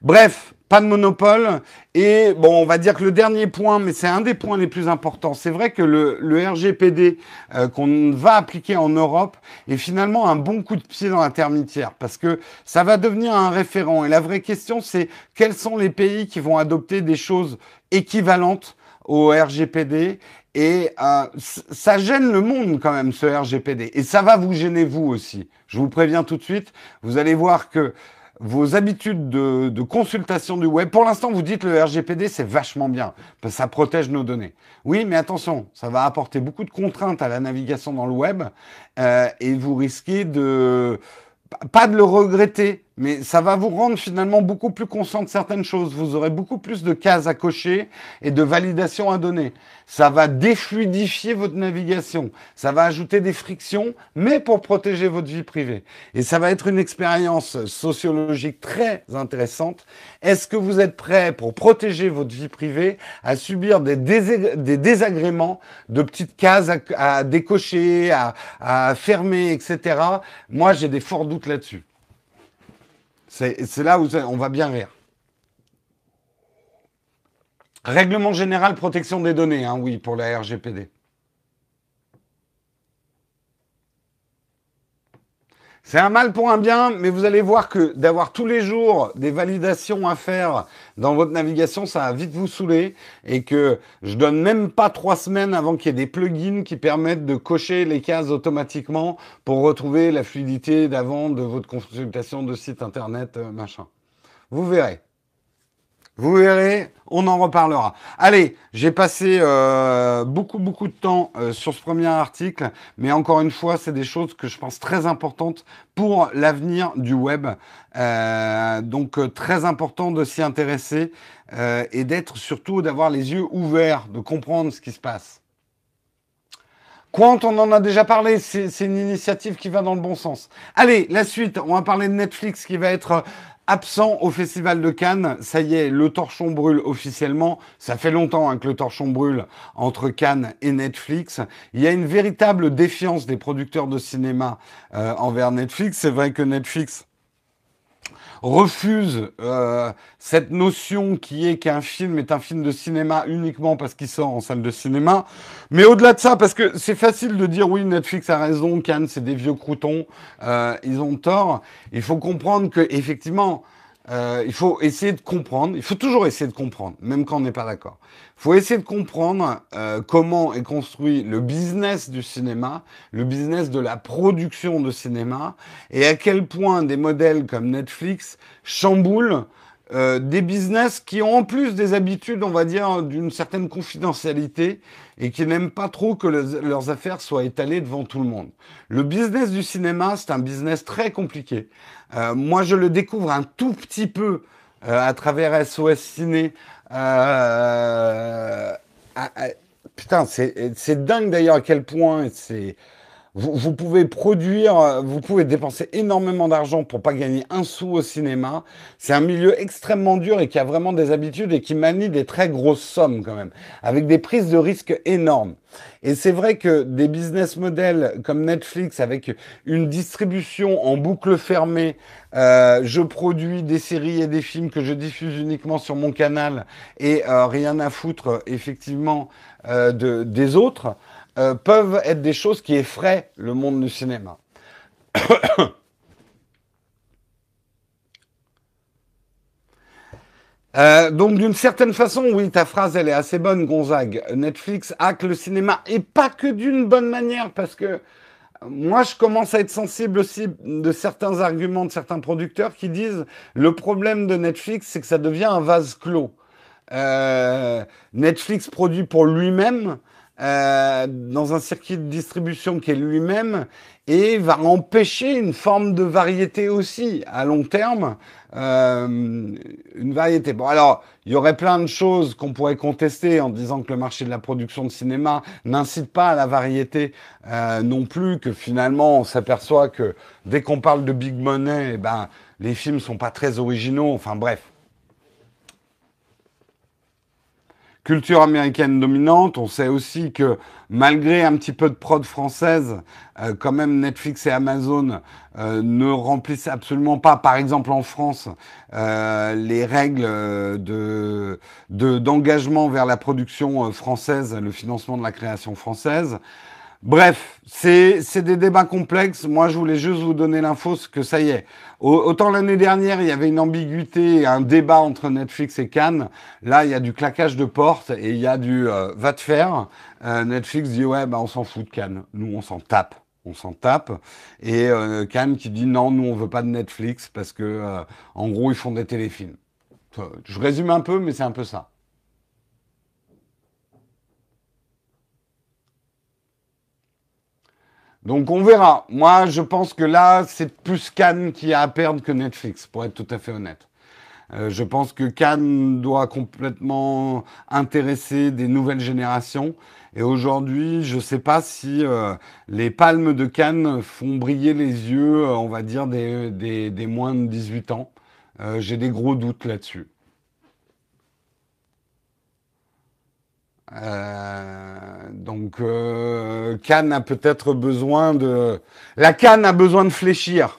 Bref, pas de monopole. Et bon, on va dire que le dernier point, mais c'est un des points les plus importants, c'est vrai que le, RGPD euh, qu'on va appliquer en Europe est finalement un bon coup de pied dans l'intermédiaire, parce que ça va devenir un référent. Et la vraie question, c'est quels sont les pays qui vont adopter des choses équivalentes au RGPD et euh, ça gêne le monde quand même, ce RGPD. Et ça va vous gêner vous aussi. Je vous préviens tout de suite. Vous allez voir que vos habitudes de, consultation du web. Pour l'instant, vous dites le RGPD, c'est vachement bien, parce que ça protège nos données. Oui, mais attention, ça va apporter beaucoup de contraintes à la navigation dans le web, euh, et vous risquez de pas de le regretter, mais ça va vous rendre finalement beaucoup plus conscient de certaines choses. Vous aurez beaucoup plus de cases à cocher et de validations à donner. Ça va défluidifier votre navigation. Ça va ajouter des frictions, mais pour protéger votre vie privée. Et ça va être une expérience sociologique très intéressante. Est-ce que vous êtes prêt pour protéger votre vie privée à subir des, désagréments de petites cases à, décocher, à, à fermer, etc. Moi, j'ai des forts doutes là-dessus. C'est là où on va bien rire. Règlement général protection des données, hein, oui, pour la RGPD. C'est un mal pour un bien, mais vous allez voir que d'avoir tous les jours des validations à faire dans votre navigation, ça va vite vous saouler et que je donne même pas trois semaines avant qu'il y ait des plugins qui permettent de cocher les cases automatiquement pour retrouver la fluidité d'avant de votre consultation de site internet, euh, machin. Vous verrez. Vous verrez, on en reparlera. Allez, j'ai passé euh, beaucoup, beaucoup de temps euh, sur ce premier article, mais encore une fois, c'est des choses que je pense très importantes pour l'avenir du web. Euh, donc, très important de s'y intéresser et d'être surtout, d'avoir les yeux ouverts, de comprendre ce qui se passe. Quant, on en a déjà parlé, c'est une initiative qui va dans le bon sens. Allez, la suite, on va parler de Netflix qui va être absent au Festival de Cannes. Ça y est, le torchon brûle officiellement. Ça fait longtemps hein, que le torchon brûle entre Cannes et Netflix. Il y a une véritable défiance des producteurs de cinéma euh, envers Netflix. C'est vrai que Netflix refuse euh, cette notion qui est qu'un film est un film de cinéma uniquement parce qu'il sort en salle de cinéma. Mais au-delà de ça, parce que c'est facile de dire oui, Netflix a raison, Cannes c'est des vieux croutons, euh, ils ont tort. Il faut comprendre que effectivement, euh, il faut essayer de comprendre. Il faut toujours essayer de comprendre, même quand on n'est pas d'accord. Il faut essayer de comprendre euh, comment est construit le business du cinéma, le business de la production de cinéma, et à quel point des modèles comme Netflix chamboulent euh, des business qui ont en plus des habitudes, on va dire, d'une certaine confidentialité et qui n'aiment pas trop que leurs affaires soient étalées devant tout le monde. Le business du cinéma, c'est un business très compliqué. Euh, moi, je le découvre un tout petit peu euh, à travers SOS Ciné. Euh, putain, c'est dingue d'ailleurs à quel point c'est vous, pouvez produire, vous pouvez dépenser énormément d'argent pour pas gagner un sou au cinéma. C'est un milieu extrêmement dur et qui a vraiment des habitudes et qui manie des très grosses sommes quand même, avec des prises de risques énormes. Et c'est vrai que des business models comme Netflix, avec une distribution en boucle fermée, euh, je produis des séries et des films que je diffuse uniquement sur mon canal et euh, rien à foutre effectivement euh, de, des autres. Euh, peuvent être des choses qui effraient le monde du cinéma. Euh, donc d'une certaine façon, oui, ta phrase, elle est assez bonne, Gonzague. Netflix hack le cinéma, et pas que d'une bonne manière, parce que moi, je commence à être sensible aussi de certains arguments de certains producteurs qui disent le problème de Netflix, c'est que ça devient un vase clos. Euh, Netflix produit pour lui-même, euh, dans un circuit de distribution qui est lui-même et va empêcher une forme de variété aussi à long terme, euh, une variété. Bon alors, il y aurait plein de choses qu'on pourrait contester en disant que le marché de la production de cinéma n'incite pas à la variété euh, non plus, que finalement on s'aperçoit que dès qu'on parle de big money, eh ben les films sont pas très originaux. Enfin bref. Culture américaine dominante. On sait aussi que malgré un petit peu de prod française, euh, quand même Netflix et Amazon euh, ne remplissent absolument pas, par exemple en France, euh, les règles de d'engagement vers la production française, le financement de la création française. Bref, c'est des débats complexes. Moi, je voulais juste vous donner l'info que ça y est. Autant l'année dernière, il y avait une ambiguïté, un débat entre Netflix et Cannes. Là, il y a du claquage de porte et il y a du euh, va te faire. Euh, Netflix dit ouais, bah on s'en fout de Cannes. Nous, on s'en tape. on s'en tape. Et euh, Cannes qui dit non, nous on veut pas de Netflix parce que euh, en gros ils font des téléfilms. Je résume un peu, mais c'est un peu ça. Donc on verra. Moi, je pense que là, c'est plus Cannes qui a à perdre que Netflix, pour être tout à fait honnête. Euh, je pense que Cannes doit complètement intéresser des nouvelles générations. Et aujourd'hui, je ne sais pas si euh, les palmes de Cannes font briller les yeux, euh, on va dire, des, des, moins de 18 ans. J'ai des gros doutes là-dessus. Donc, Cannes a peut-être besoin de... La Cannes a besoin de fléchir.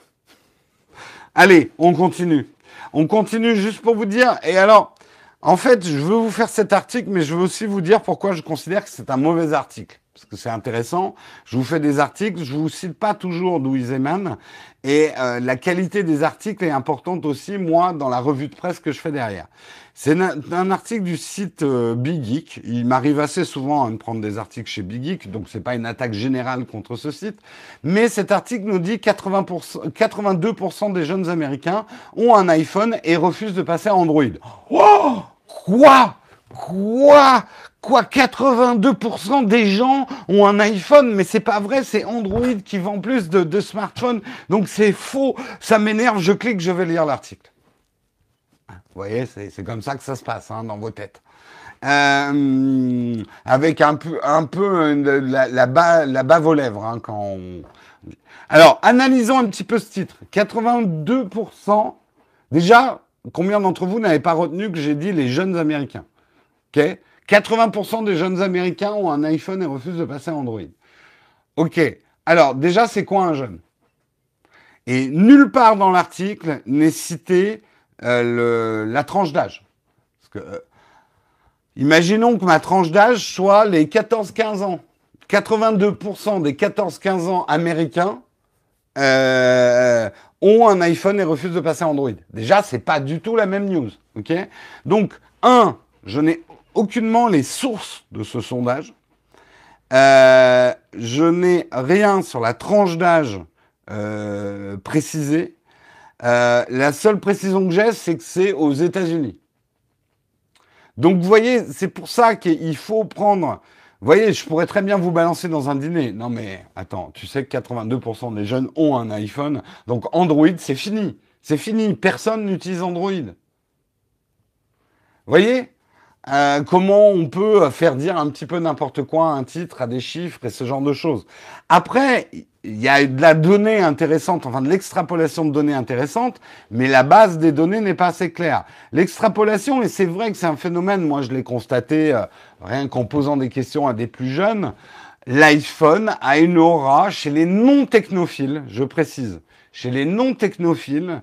Allez, on continue. On continue juste pour vous dire. Et alors, en fait, je veux vous faire cet article, mais je veux aussi vous dire pourquoi je considère que c'est un mauvais article. Parce que c'est intéressant. Je vous fais des articles, je vous cite pas toujours d'où ils émanent. Et euh, la qualité des articles est importante aussi, moi, dans la revue de presse que je fais derrière. C'est un, article du site euh, Big Geek. Il m'arrive assez souvent à me prendre des articles chez Big Geek, donc c'est pas une attaque générale contre ce site. Mais cet article nous dit 80%, 82% des jeunes Américains ont un iPhone et refusent de passer à Android. Oh Quoi? Quoi? Quoi 82% des gens ont un iPhone, mais c'est pas vrai, c'est Android qui vend plus de, smartphones, donc c'est faux. Ça m'énerve, je clique, je vais lire l'article. Vous voyez, c'est comme ça que ça se passe hein, dans vos têtes. Euh, avec un peu, un peu la, la, bave aux lèvres hein, quand. Alors, analysons un petit peu ce titre. 82%. Déjà, combien d'entre vous n'avez pas retenu que j'ai dit les jeunes Américains? Ok? 80% des jeunes Américains ont un iPhone et refusent de passer à Android. Ok. Alors, déjà, c'est quoi un jeune? Et nulle part dans l'article n'est cité euh, la tranche d'âge. Euh, imaginons que ma tranche d'âge soit les 14-15 ans. 82% des 14-15 ans américains euh, ont un iPhone et refusent de passer à Android. Déjà, c'est pas du tout la même news. ok? Donc, un, je n'ai aucunement les sources de ce sondage. je n'ai rien sur la tranche d'âge précisée. Euh, la seule précision que j'ai, c'est que c'est aux États-Unis. Donc, vous voyez, c'est pour ça qu'il faut prendre. Vous voyez, je pourrais très bien vous balancer dans un dîner. Non, mais attends, tu sais que 82% des jeunes ont un iPhone. Donc, Android, c'est fini. C'est fini. Personne n'utilise Android. Vous voyez? Euh, comment on peut faire dire un petit peu n'importe quoi un titre à des chiffres et ce genre de choses. Après, il y a de la donnée intéressante, enfin de l'extrapolation de données intéressantes, mais la base des données n'est pas assez claire. L'extrapolation, et c'est vrai que c'est un phénomène, moi je l'ai constaté euh, rien qu'en posant des questions à des plus jeunes, l'iPhone a une aura chez les non-technophiles, je précise, chez les non-technophiles,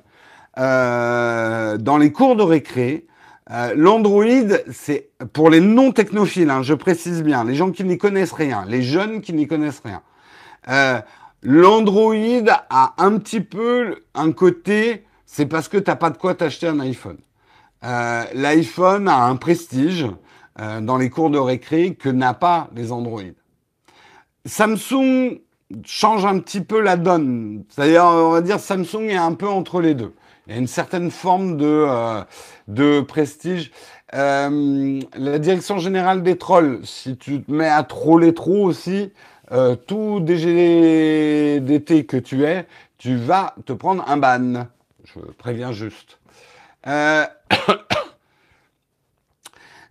euh, dans les cours de récré, euh, L'Android, c'est pour les non-technophiles, hein, je précise bien, les gens qui n'y connaissent rien, les jeunes qui n'y connaissent rien. Euh, L'Android a un petit peu un côté, c'est parce que t'as pas de quoi t'acheter un iPhone. Euh, L'iPhone a un prestige dans les cours de récré que n'a pas les Android. Samsung change un petit peu la donne. C'est-à-dire, on va dire, Samsung est un peu entre les deux. Il y a une certaine forme de, euh, de prestige. Euh, la direction générale des trolls, si tu te mets à troller trop aussi, euh, tout DG d'été que tu es, tu vas te prendre un ban. Je préviens juste. Euh,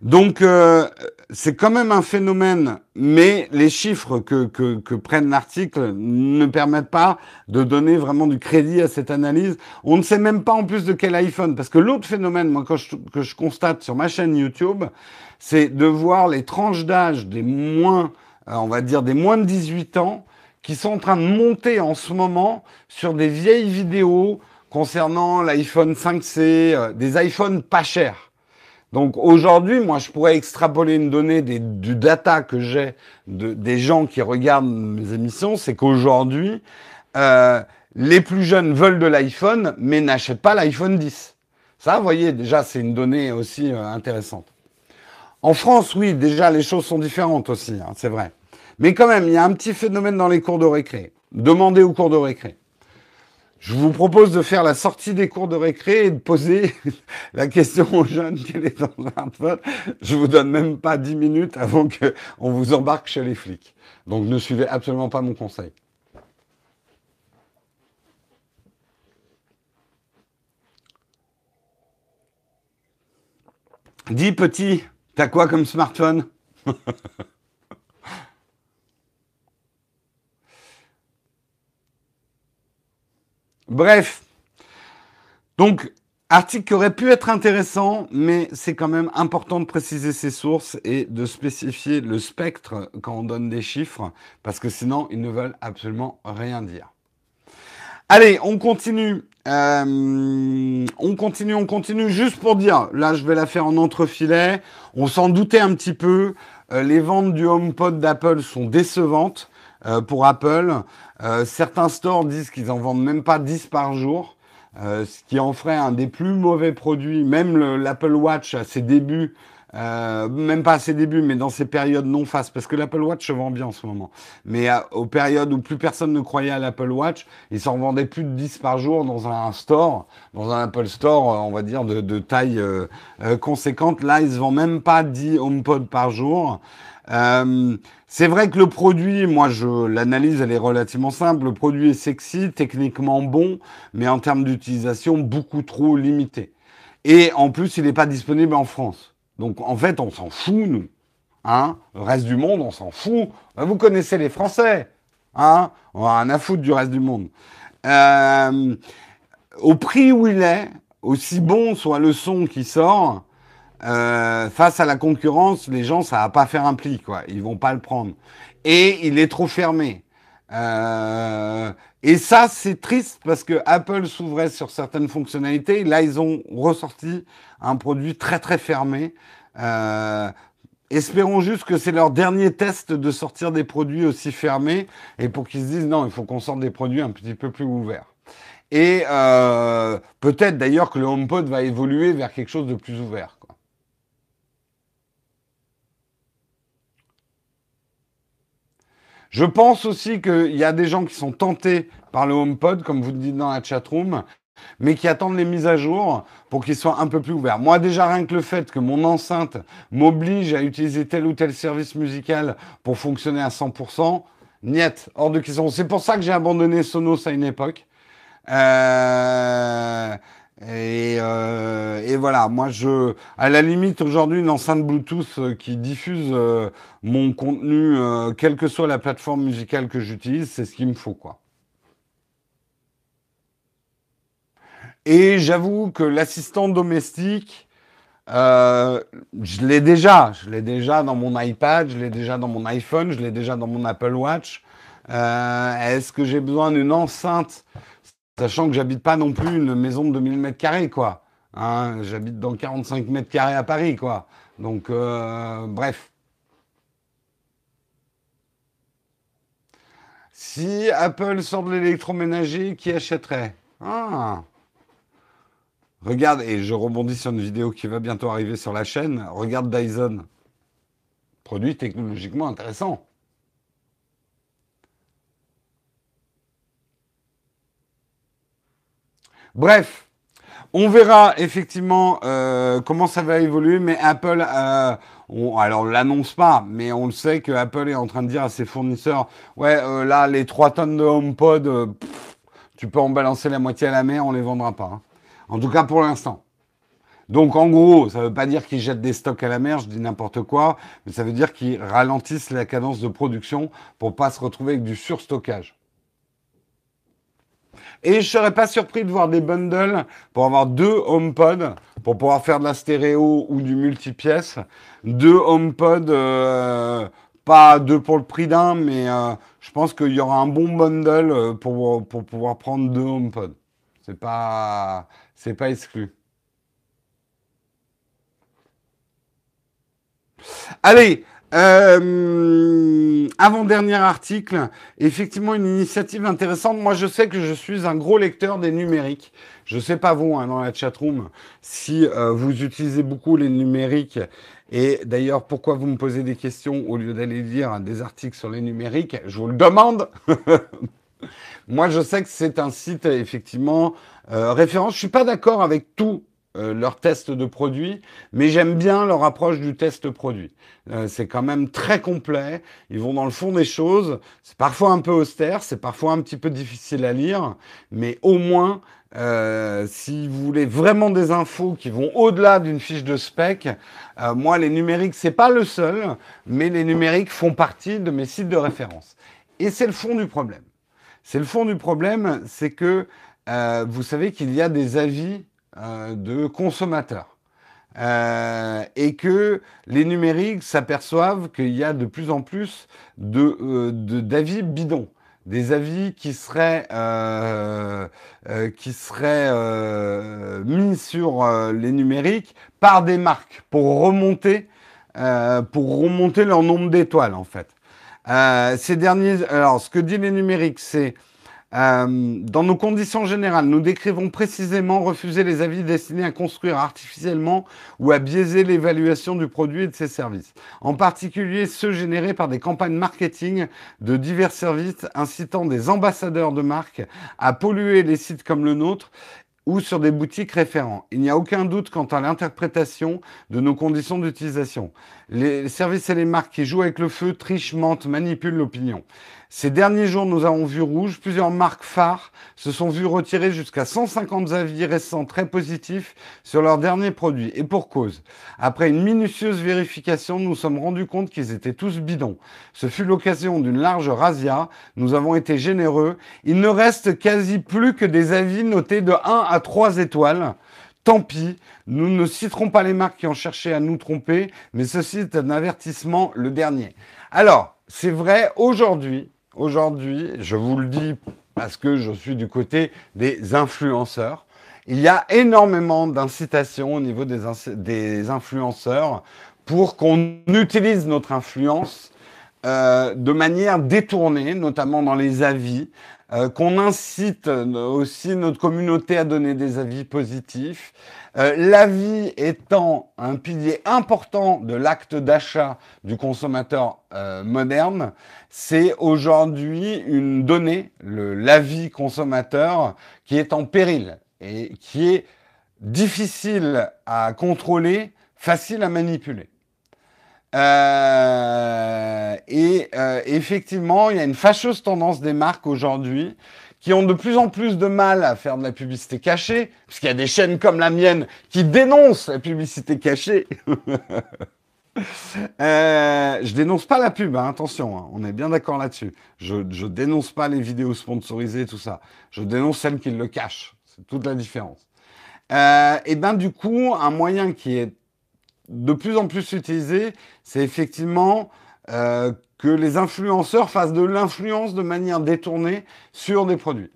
donc, euh, c'est quand même un phénomène, mais les chiffres que, prennent l'article ne permettent pas de donner vraiment du crédit à cette analyse. On ne sait même pas en plus de quel iPhone, parce que l'autre phénomène, moi, que je, que je constate sur ma chaîne YouTube, c'est de voir les tranches d'âge des moins, euh, on va dire des moins de 18 ans, qui sont en train de monter en ce moment sur des vieilles vidéos concernant l'iPhone 5C, euh, des iPhones pas chers. Donc aujourd'hui, moi, je pourrais extrapoler une donnée des, du data que j'ai de, des gens qui regardent mes émissions, c'est qu'aujourd'hui, euh, les plus jeunes veulent de l'iPhone, mais n'achètent pas l'iPhone 10. Ça, vous voyez, déjà, c'est une donnée aussi euh, intéressante. En France, oui, déjà, les choses sont différentes aussi, hein, c'est vrai. Mais quand même, il y a un petit phénomène dans les cours de récré. Demandez au cours de récré. Je vous propose de faire la sortie des cours de récré et de poser la question aux jeunes quel est ton smartphone. Je vous donne même pas 10 minutes avant qu'on vous embarque chez les flics. Donc ne suivez absolument pas mon conseil. Dis petit, t'as quoi comme smartphone? Bref. Donc, article qui aurait pu être intéressant, mais c'est quand même important de préciser ses sources et de spécifier le spectre quand on donne des chiffres, parce que sinon, ils ne veulent absolument rien dire. Allez, on continue. Euh, on continue, on continue. Juste pour dire, là, je vais la faire en entrefilet. On s'en doutait un petit peu. Euh, les ventes du HomePod d'Apple sont décevantes euh, pour Apple. Euh, certains stores disent qu'ils en vendent même pas 10 par jour, euh, ce qui en ferait un des plus mauvais produits. Même l'Apple Watch à ses débuts, euh, même pas à ses débuts, mais dans ces périodes non face, parce que l'Apple Watch se vend bien en ce moment. Mais aux périodes où plus personne ne croyait à l'Apple Watch, ils s'en vendaient plus de 10 par jour dans un store, dans un Apple Store, on va dire, de, de taille conséquente. Là, ils se vendent même pas 10 HomePod par jour. Euh, c'est vrai que le produit, moi, je l'analyse, elle est relativement simple. Le produit est sexy, techniquement bon, mais en termes d'utilisation, beaucoup trop limité. Et en plus, il n'est pas disponible en France. Donc, en fait, on s'en fout, nous. Hein? Le reste du monde, on s'en fout. Vous connaissez les Français. Hein? On a rien à foutre du reste du monde. Euh, au prix où il est, aussi bon soit le son qui sort, euh, face à la concurrence, les gens, ça va pas faire un pli, quoi. Ils vont pas le prendre. Et il est trop fermé. Euh, et ça, c'est triste parce que Apple s'ouvrait sur certaines fonctionnalités. Là, ils ont ressorti un produit très très fermé. Euh, espérons juste que c'est leur dernier test de sortir des produits aussi fermés et pour qu'ils se disent non, il faut qu'on sorte des produits un petit peu plus ouverts. Et euh, peut-être d'ailleurs que le HomePod va évoluer vers quelque chose de plus ouvert. Je pense aussi qu'il y a des gens qui sont tentés par le HomePod, comme vous le dites dans la chatroom, mais qui attendent les mises à jour pour qu'ils soient un peu plus ouverts. Moi, déjà, rien que le fait que mon enceinte m'oblige à utiliser tel ou tel service musical pour fonctionner à 100%, niet, hors de question. C'est pour ça que j'ai abandonné Sonos à une époque. Euh, et, euh, et, voilà, moi je, à la limite aujourd'hui, une enceinte Bluetooth euh, qui diffuse euh, mon contenu, quelle que soit la plateforme musicale que j'utilise, c'est ce qu'il me faut quoi. Et j'avoue que l'assistant domestique, je l'ai déjà, je l'ai déjà dans mon iPad, je l'ai déjà dans mon iPhone, je l'ai déjà dans mon Apple Watch. Est-ce que j'ai besoin d'une enceinte Sachant que j'habite pas non plus une maison de 2000 mètres carrés, quoi. Hein, j'habite dans 45 mètres carrés à Paris, quoi. Donc, euh, bref. Si Apple sort de l'électroménager, qui achèterait? Ah. Regarde, et je rebondis sur une vidéo qui va bientôt arriver sur la chaîne. Regarde Dyson. Produit technologiquement intéressant. Bref, on verra effectivement euh, comment ça va évoluer, mais Apple, euh, on, alors on l'annonce pas, mais on le sait que Apple est en train de dire à ses fournisseurs, ouais, euh, là les 3 tonnes de HomePod, tu peux en balancer la moitié à la mer, on les vendra pas. Hein. En tout cas pour l'instant. Donc en gros, ça ne veut pas dire qu'ils jettent des stocks à la mer, je dis n'importe quoi, mais ça veut dire qu'ils ralentissent la cadence de production pour pas se retrouver avec du surstockage. Et je serais pas surpris de voir des bundles pour avoir deux HomePod, pour pouvoir faire de la stéréo ou du multipièce. Deux HomePod, euh, pas deux pour le prix d'un, mais euh, je pense qu'il y aura un bon bundle euh, pour, pour pouvoir prendre deux HomePod. C'est pas, c'est pas exclu. Allez, euh, avant-dernier article, effectivement une initiative intéressante. Moi, je sais que je suis un gros lecteur des numériques. Je sais pas vous, hein, dans la chatroom, si euh, vous utilisez beaucoup les numériques. Et d'ailleurs, pourquoi vous me posez des questions au lieu d'aller lire des articles sur les numériques? Je vous le demande. Moi, je sais que c'est un site, effectivement, euh, référence. Je suis pas d'accord avec tout euh, leur test de produit, mais j'aime bien leur approche du test produit. Euh, c'est quand même très complet, ils vont dans le fond des choses, c'est parfois un peu austère, c'est parfois un petit peu difficile à lire, mais au moins, euh, si vous voulez vraiment des infos qui vont au-delà d'une fiche de spec, moi les numériques, c'est pas le seul, mais les numériques font partie de mes sites de référence. Et c'est le fond du problème. C'est le fond du problème, c'est que vous savez qu'il y a des avis euh, de consommateurs. Euh, et que les numériques s'aperçoivent qu'il y a de plus en plus de, euh, d'avis bidons, des avis qui seraient, mis sur les numériques par des marques pour remonter, pour remonter leur nombre d'étoiles en fait. ces derniers, alors ce que dit les numériques, c'est euh, dans nos conditions générales, nous décrivons précisément refuser les avis destinés à construire artificiellement ou à biaiser l'évaluation du produit et de ses services. En particulier ceux générés par des campagnes marketing de divers services incitant des ambassadeurs de marque à polluer les sites comme le nôtre ou sur des boutiques référents. Il n'y a aucun doute quant à l'interprétation de nos conditions d'utilisation. Les services et les marques qui jouent avec le feu trichent, mentent, manipulent l'opinion. Ces derniers jours, nous avons vu rouge. Plusieurs marques phares se sont vues retirer jusqu'à 150 avis récents très positifs sur leurs derniers produits. Et pour cause. Après une minutieuse vérification, nous sommes rendus compte qu'ils étaient tous bidons. Ce fut l'occasion d'une large razzia. Nous avons été généreux. Il ne reste quasi plus que des avis notés de 1 à 3 étoiles. Tant pis, nous ne citerons pas les marques qui ont cherché à nous tromper, mais ceci est un avertissement, le dernier. Alors, c'est vrai, aujourd'hui, aujourd'hui, je vous le dis parce que je suis du côté des influenceurs, il y a énormément d'incitations au niveau des, influenceurs pour qu'on utilise notre influence euh, de manière détournée, notamment dans les avis, euh, qu'on incite aussi notre communauté à donner des avis positifs. Euh, l'avis étant un pilier important de l'acte d'achat du consommateur euh, moderne, c'est aujourd'hui une donnée, l'avis consommateur, qui est en péril et qui est difficile à contrôler, facile à manipuler. Euh, et euh, effectivement, il y a une fâcheuse tendance des marques aujourd'hui qui ont de plus en plus de mal à faire de la publicité cachée, puisqu'il y a des chaînes comme la mienne qui dénoncent la publicité cachée. euh, je dénonce pas la pub, hein, attention, hein, on est bien d'accord là-dessus. Je, dénonce pas les vidéos sponsorisées, tout ça. Je dénonce celles qui le cachent. C'est toute la différence. Euh, et ben du coup, un moyen qui est de plus en plus utilisé, c'est effectivement euh, que les influenceurs fassent de l'influence de manière détournée sur des produits.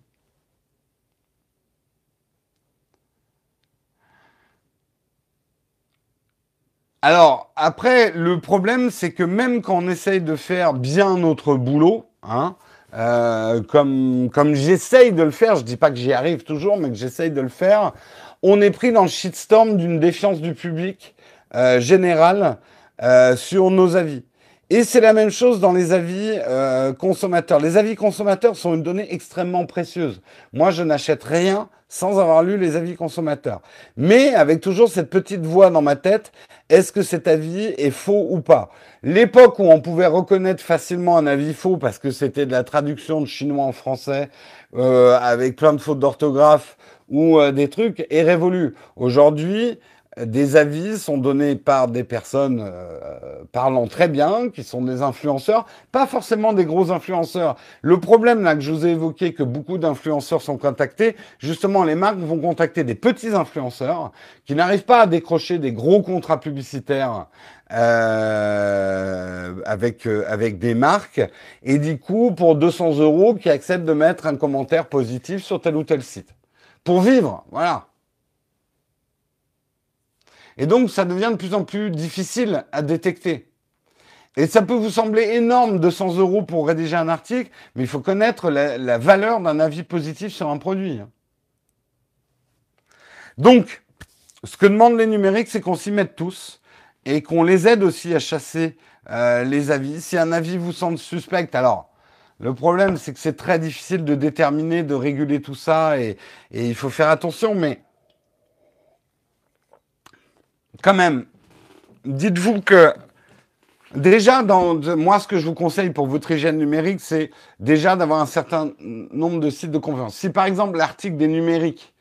Alors, après, le problème, c'est que même quand on essaye de faire bien notre boulot, hein, euh, comme, comme j'essaye de le faire, je dis pas que j'y arrive toujours, mais que j'essaye de le faire, on est pris dans le shitstorm d'une défiance du public euh, général euh, sur nos avis. Et c'est la même chose dans les avis euh, consommateurs. Les avis consommateurs sont une donnée extrêmement précieuse. Moi, je n'achète rien sans avoir lu les avis consommateurs. Mais avec toujours cette petite voix dans ma tête, est-ce que cet avis est faux ou pas? L'époque où on pouvait reconnaître facilement un avis faux parce que c'était de la traduction de chinois en français euh, avec plein de fautes d'orthographe ou euh, des trucs est révolue. Aujourd'hui, des avis sont donnés par des personnes euh, parlant très bien, qui sont des influenceurs, pas forcément des gros influenceurs. Le problème là que je vous ai évoqué, que beaucoup d'influenceurs sont contactés, justement les marques vont contacter des petits influenceurs qui n'arrivent pas à décrocher des gros contrats publicitaires euh, avec euh, avec des marques et du coup pour 200 euros qui acceptent de mettre un commentaire positif sur tel ou tel site pour vivre, voilà. Et donc, ça devient de plus en plus difficile à détecter. Et ça peut vous sembler énorme, 200 euros pour rédiger un article, mais il faut connaître la, valeur d'un avis positif sur un produit. Donc, ce que demandent les numériques, c'est qu'on s'y mette tous et qu'on les aide aussi à chasser euh, les avis. Si un avis vous semble suspect, alors Le problème, c'est que c'est très difficile de déterminer, de réguler tout ça, et, et il faut faire attention, mais quand même, dites-vous que déjà, moi, ce que je vous conseille pour votre hygiène numérique, c'est déjà d'avoir un certain nombre de sites de confiance. Si par exemple l'article des numériques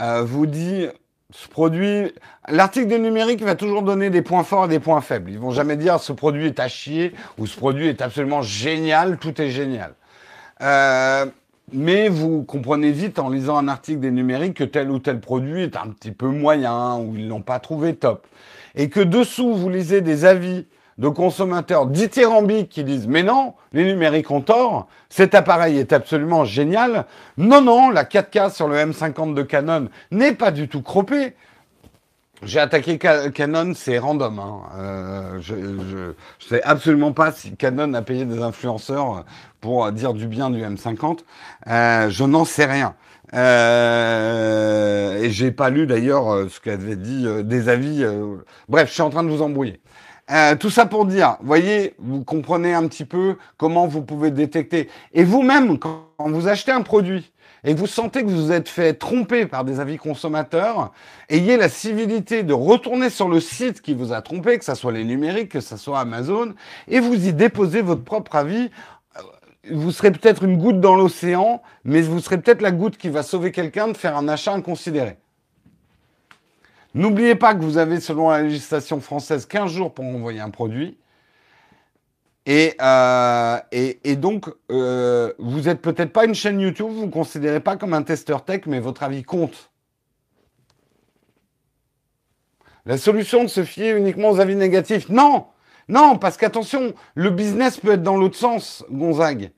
euh, vous dit ce produit, l'article des numériques va toujours donner des points forts et des points faibles. Ils vont jamais dire ce produit est à chier ou ce produit est absolument génial, tout est génial. Euh, mais vous comprenez vite en lisant un article des numériques que tel ou tel produit est un petit peu moyen ou ils l'ont pas trouvé top. Et que dessous, vous lisez des avis de consommateurs dithyrambiques qui disent mais non, les numériques ont tort, cet appareil est absolument génial. Non, non, la 4K sur le M50 de Canon n'est pas du tout croppée. J'ai attaqué Canon, c'est random. Hein. Euh, je ne sais absolument pas si Canon a payé des influenceurs pour dire du bien du M50. Euh, je n'en sais rien. Euh, et j'ai pas lu d'ailleurs euh, ce qu'avait dit euh, des avis. bref, je suis en train de vous embrouiller. tout ça pour dire, voyez, vous comprenez un petit peu comment vous pouvez détecter. Et vous-même, quand vous achetez un produit et vous sentez que vous vous êtes fait tromper par des avis consommateurs, ayez la civilité de retourner sur le site qui vous a trompé, que ce soit les numériques, que ce soit Amazon, et vous y déposez votre propre avis vous serez peut-être une goutte dans l'océan, mais vous serez peut-être la goutte qui va sauver quelqu'un de faire un achat inconsidéré. N'oubliez pas que vous avez, selon la législation française, 15 jours pour envoyer un produit. Et, euh, et, donc, euh, vous n'êtes peut-être pas une chaîne YouTube, vous ne considérez pas comme un testeur tech, mais votre avis compte. La solution de se fier uniquement aux avis négatifs Non Non, parce qu'attention, le business peut être dans l'autre sens, Gonzague.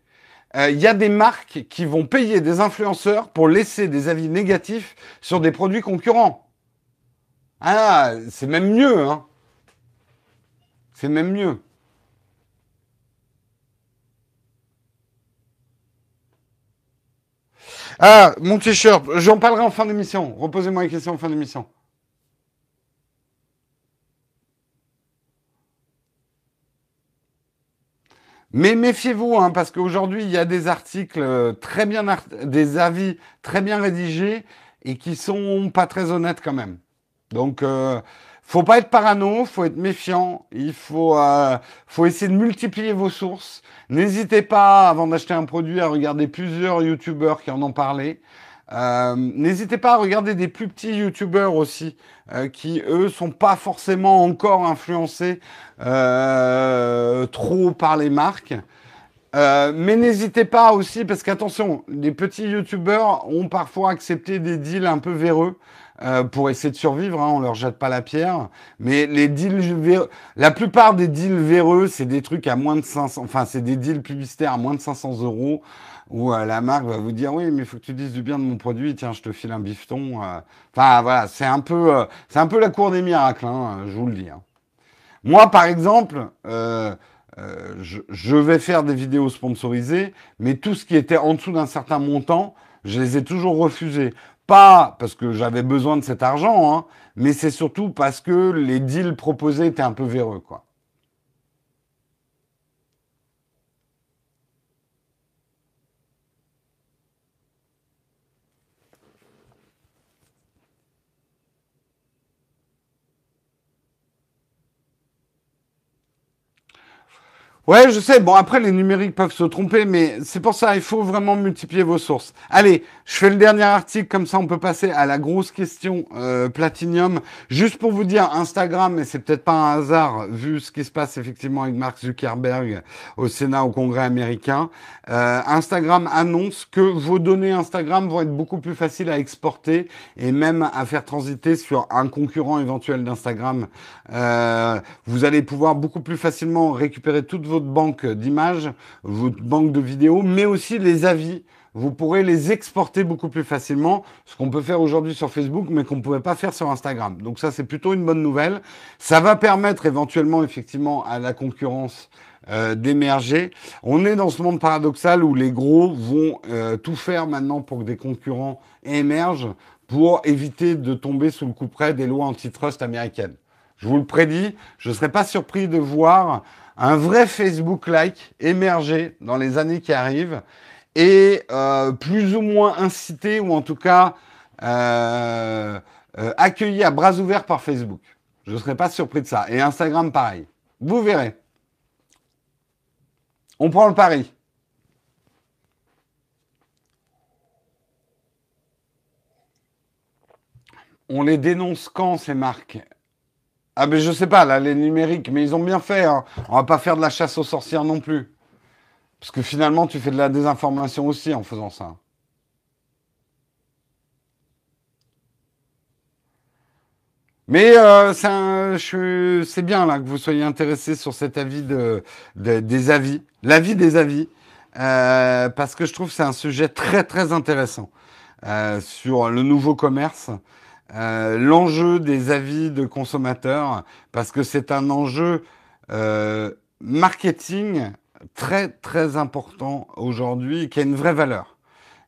Euh, il y a des marques qui vont payer des influenceurs pour laisser des avis négatifs sur des produits concurrents. Ah, c'est même mieux, hein. C'est même mieux. Ah, mon t-shirt, j'en parlerai en fin d'émission. Reposez-moi les questions en fin d'émission. Mais méfiez-vous, hein, parce qu'aujourd'hui, il y a des articles euh, très bien, des avis très bien rédigés et qui sont pas très honnêtes quand même. Donc, euh, faut pas être parano, faut être méfiant. Il faut, euh, faut essayer de multiplier vos sources. N'hésitez pas, avant d'acheter un produit, à regarder plusieurs youtubeurs qui en ont parlé. Euh, n'hésitez pas à regarder des plus petits youtubeurs aussi, euh, qui eux sont pas forcément encore influencés euh, trop par les marques. mais n'hésitez pas aussi, parce qu'attention, les petits youtubeurs ont parfois accepté des deals un peu véreux. Pour essayer de survivre, hein, on leur jette pas la pierre. Mais les deals la plupart des deals véreux, c'est des trucs à moins de 500, enfin c'est des deals publicitaires à moins de 500 euros où euh, la marque va vous dire oui, mais il faut que tu dises du bien de mon produit. Tiens, je te file un bifton. Euh. Enfin voilà, c'est un peu, euh, c'est un peu la cour des miracles, hein, je vous le dis. Hein. Moi, par exemple, je, vais faire des vidéos sponsorisées, mais tout ce qui était en dessous d'un certain montant, je les ai toujours refusés. Pas parce que j'avais besoin de cet argent, hein, mais c'est surtout parce que les deals proposés étaient un peu véreux, quoi. Ouais, je sais. Bon, après, les numériques peuvent se tromper, mais c'est pour ça, il faut vraiment multiplier vos sources. Allez, je fais le dernier article, comme ça on peut passer à la grosse question euh, Platinium. Juste pour vous dire, Instagram, et c'est peut-être pas un hasard, vu ce qui se passe effectivement avec Mark Zuckerberg au Sénat, au Congrès américain, euh, Instagram annonce que vos données Instagram vont être beaucoup plus faciles à exporter et même à faire transiter sur un concurrent éventuel d'Instagram. Euh, vous allez pouvoir beaucoup plus facilement récupérer toutes vos banque d'images, votre banque de vidéos, mais aussi les avis. Vous pourrez les exporter beaucoup plus facilement, ce qu'on peut faire aujourd'hui sur Facebook, mais qu'on ne pouvait pas faire sur Instagram. Donc ça, c'est plutôt une bonne nouvelle. Ça va permettre éventuellement, effectivement, à la concurrence euh, d'émerger. On est dans ce monde paradoxal où les gros vont euh, tout faire maintenant pour que des concurrents émergent pour éviter de tomber sous le coup près des lois antitrust américaines. Je vous le prédis, je ne serais pas surpris de voir un vrai Facebook-like émerger dans les années qui arrivent et euh, plus ou moins incité ou en tout cas euh, euh, accueilli à bras ouverts par Facebook. Je ne serais pas surpris de ça. Et Instagram, pareil. Vous verrez. On prend le pari. On les dénonce quand ces marques? Ah ben je sais pas, là, les numériques, mais ils ont bien fait. Hein. On va pas faire de la chasse aux sorcières non plus. Parce que finalement, tu fais de la désinformation aussi en faisant ça. Mais euh, c'est bien là que vous soyez intéressé sur cet avis de, des avis, l'avis des avis, euh, parce que je trouve que c'est un sujet très très intéressant euh, sur le nouveau commerce. Euh, l'enjeu des avis de consommateurs, parce que c'est un enjeu euh, marketing très très important aujourd'hui, qui a une vraie valeur.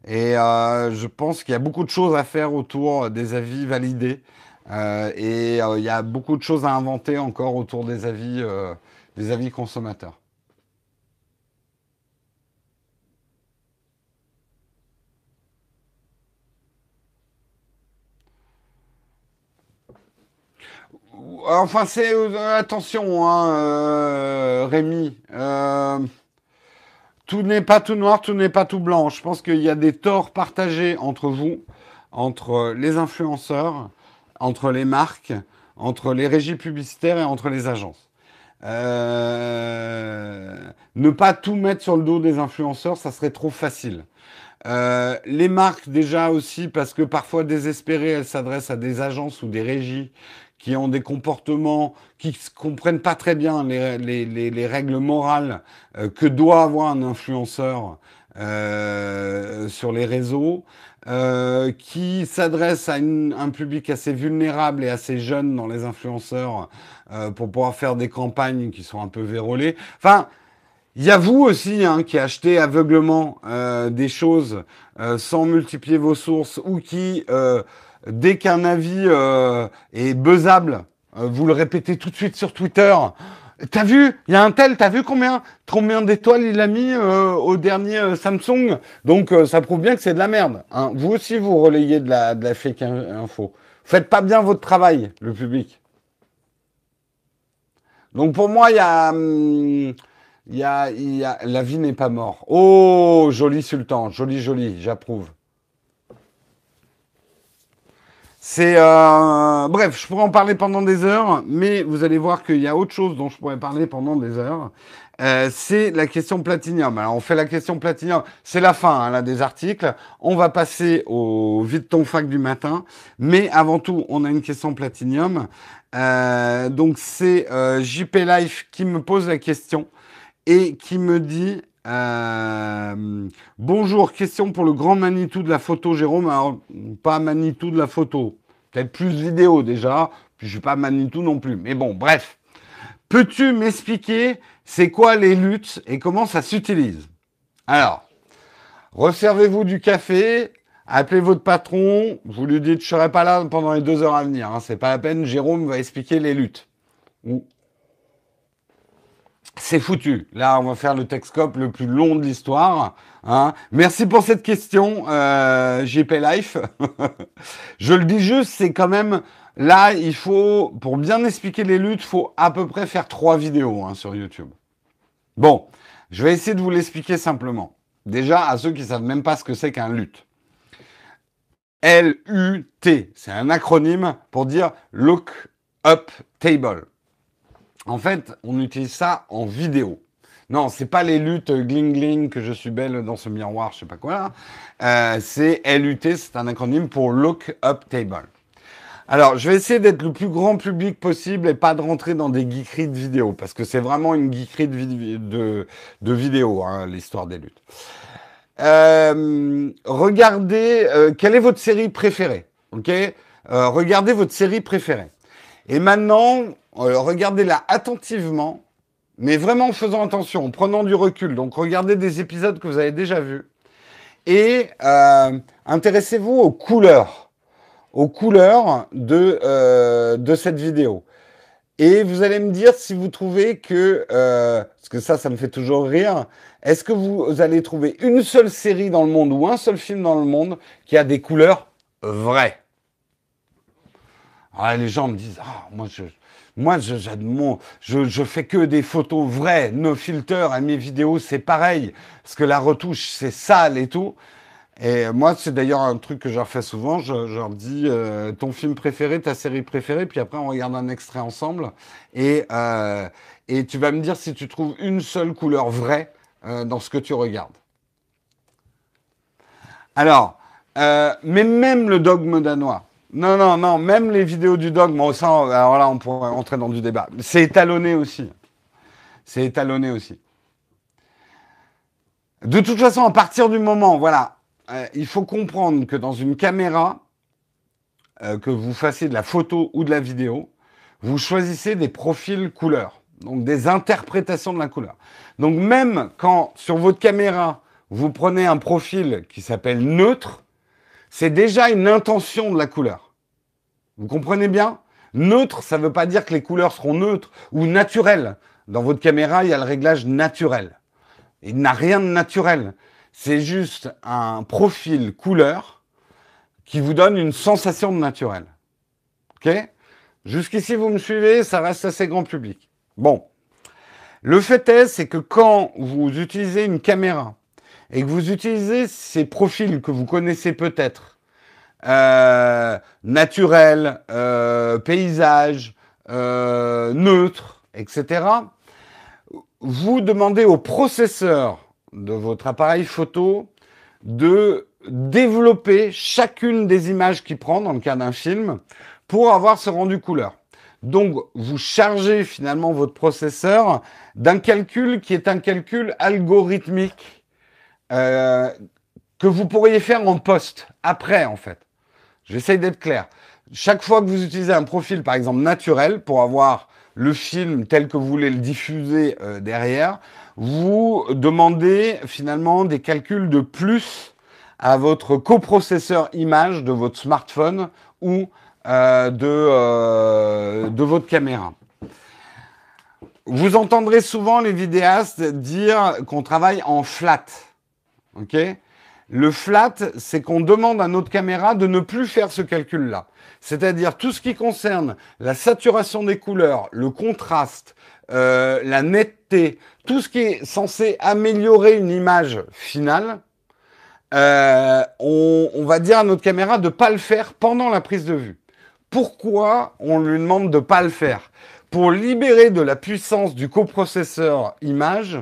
Et euh, je pense qu'il y a beaucoup de choses à faire autour des avis validés. et il y a beaucoup de choses à inventer encore autour des avis, des avis consommateurs. Enfin, c'est euh, attention, hein, euh, Rémi. Euh, tout n'est pas tout noir, tout n'est pas tout blanc. Je pense qu'il y a des torts partagés entre vous, entre les influenceurs, entre les marques, entre les régies publicitaires et entre les agences. ne pas tout mettre sur le dos des influenceurs, ça serait trop facile. les marques déjà aussi, parce que parfois désespérées, elles s'adressent à des agences ou des régies qui ont des comportements, qui ne comprennent pas très bien les, les, les, les règles morales euh, que doit avoir un influenceur euh, sur les réseaux, euh, qui s'adressent à un public assez vulnérable et assez jeune dans les influenceurs euh, pour pouvoir faire des campagnes qui sont un peu vérolées. Enfin, il y a vous aussi hein, qui achetez aveuglement euh, des choses sans multiplier vos sources ou qui dès qu'un avis euh, est buzzable, euh, vous le répétez tout de suite sur Twitter. T'as vu Il y a un tel, t'as vu combien combien d'étoiles il a mis euh, au dernier Samsung? Donc ça prouve bien que c'est de la merde. Hein. Vous aussi, vous relayez de la, de la fake info. Faites pas bien votre travail, le public. Donc pour moi, il y a... Hum, la vie n'est pas morte. Oh, joli sultan, joli, joli, j'approuve. C'est euh, bref, je pourrais en parler pendant des heures, mais vous allez voir qu'il y a autre chose dont je pourrais parler pendant des heures. Euh, c'est la question platinium. Alors on fait la question platinium, c'est la fin hein, là des articles. On va passer au vite ton fac du matin, mais avant tout, on a une question platinium. Euh, donc c'est JP Life qui me pose la question et qui me dit euh, bonjour, question pour le grand Manitou de la photo, Jérôme. Alors, pas Manitou de la photo, peut-être plus vidéo déjà, puis je suis pas Manitou non plus. Mais bon, bref. Peux-tu m'expliquer c'est quoi les luttes et comment ça s'utilise? Alors, reservez-vous du café, appelez votre patron, vous lui dites je serai pas là pendant les deux heures à venir, hein, c'est pas la peine, Jérôme va expliquer les luttes. C'est foutu. Là, on va faire le Texcope le plus long de l'histoire. Hein. Merci pour cette question, euh, JP Life. Je le dis juste, c'est quand même là, il faut pour bien expliquer les luttes, faut à peu près faire trois vidéos hein, sur YouTube. Bon, je vais essayer de vous l'expliquer simplement. Déjà, à ceux qui savent même pas ce que c'est qu'un lutte. L-U-T, c'est un acronyme pour dire Look Up Table. En fait, on utilise ça en vidéo. Non, c'est pas les luttes gling gling que je suis belle dans ce miroir, je sais pas quoi. Euh, c'est LUT, c'est un acronyme pour Look Up Table. Alors, je vais essayer d'être le plus grand public possible et pas de rentrer dans des geekeries de vidéo, parce que c'est vraiment une geekerie de, de, vidéo, hein, l'histoire des luttes. Euh, regardez, euh, quelle est votre série préférée Ok? Regardez votre série préférée. Et maintenant, regardez-la attentivement, mais vraiment en faisant attention, en prenant du recul. Donc regardez des épisodes que vous avez déjà vus. Et euh, intéressez-vous aux couleurs, aux couleurs de, euh, de cette vidéo. Et vous allez me dire si vous trouvez que, euh, parce que ça, ça me fait toujours rire, est-ce que vous allez trouver une seule série dans le monde ou un seul film dans le monde qui a des couleurs vraies? Ah, Les gens me disent, ah, moi, je, moi, je, fais que des photos vraies, no filter à mes vidéos, c'est pareil, parce que la retouche, c'est sale et tout. Et moi, c'est d'ailleurs un truc que je fais souvent. Je, leur dis euh, ton film préféré, ta série préférée, puis après on regarde un extrait ensemble. Et, euh, tu vas me dire si tu trouves une seule couleur vraie euh, dans ce que tu regardes. Alors, mais même le dogme danois. Non, non, non, même les vidéos du dogme, ça, alors là, on pourrait entrer dans du débat. C'est étalonné aussi. C'est étalonné aussi. De toute façon, à partir du moment, voilà, euh, il faut comprendre que dans une caméra, euh, que vous fassiez de la photo ou de la vidéo, vous choisissez des profils couleurs, donc des interprétations de la couleur. Donc même quand sur votre caméra, vous prenez un profil qui s'appelle neutre, c'est déjà une intention de la couleur. Vous comprenez bien? Neutre, ça ne veut pas dire que les couleurs seront neutres ou naturelles. Dans votre caméra, il y a le réglage naturel. Il n'a rien de naturel. C'est juste un profil couleur qui vous donne une sensation de naturel. OK? Jusqu'ici, vous me suivez, ça reste assez grand public. Bon. Le fait est, c'est que quand vous utilisez une caméra et que vous utilisez ces profils que vous connaissez peut-être, euh, naturel, euh, paysage, euh, neutre, etc., vous demandez au processeur de votre appareil photo de développer chacune des images qu'il prend dans le cas d'un film pour avoir ce rendu couleur. Donc, vous chargez finalement votre processeur d'un calcul qui est un calcul algorithmique euh, que vous pourriez faire en post, après en fait. J'essaye d'être clair. Chaque fois que vous utilisez un profil, par exemple, naturel, pour avoir le film tel que vous voulez le diffuser euh, derrière, vous demandez finalement des calculs de plus à votre coprocesseur image de votre smartphone ou euh, de votre caméra. Vous entendrez souvent les vidéastes dire qu'on travaille en flat. Ok? Le flat, c'est qu'on demande à notre caméra de ne plus faire ce calcul-là. C'est-à-dire tout ce qui concerne la saturation des couleurs, le contraste, euh, la netteté, tout ce qui est censé améliorer une image finale, euh, on, va dire à notre caméra de ne pas le faire pendant la prise de vue. Pourquoi on lui demande de ne pas le faire? Pour libérer de la puissance du coprocesseur image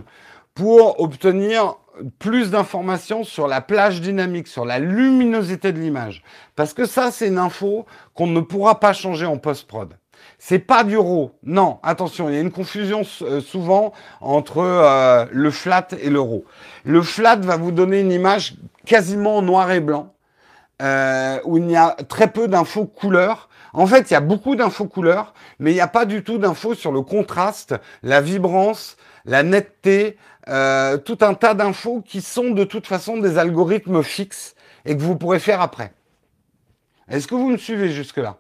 pour obtenir plus d'informations sur la plage dynamique, sur la luminosité de l'image. Parce que ça, c'est une info qu'on ne pourra pas changer en post-prod. C'est pas du RAW. Non, attention, il y a une confusion euh, souvent entre euh, le flat et le RAW. Le flat va vous donner une image quasiment noir et blanc, euh, où il y a très peu d'infos couleurs. En fait, il y a beaucoup d'infos couleurs, mais il n'y a pas du tout d'infos sur le contraste, la vibrance, la netteté, tout un tas d'infos qui sont de toute façon des algorithmes fixes et que vous pourrez faire après. Est-ce que vous me suivez jusque-là?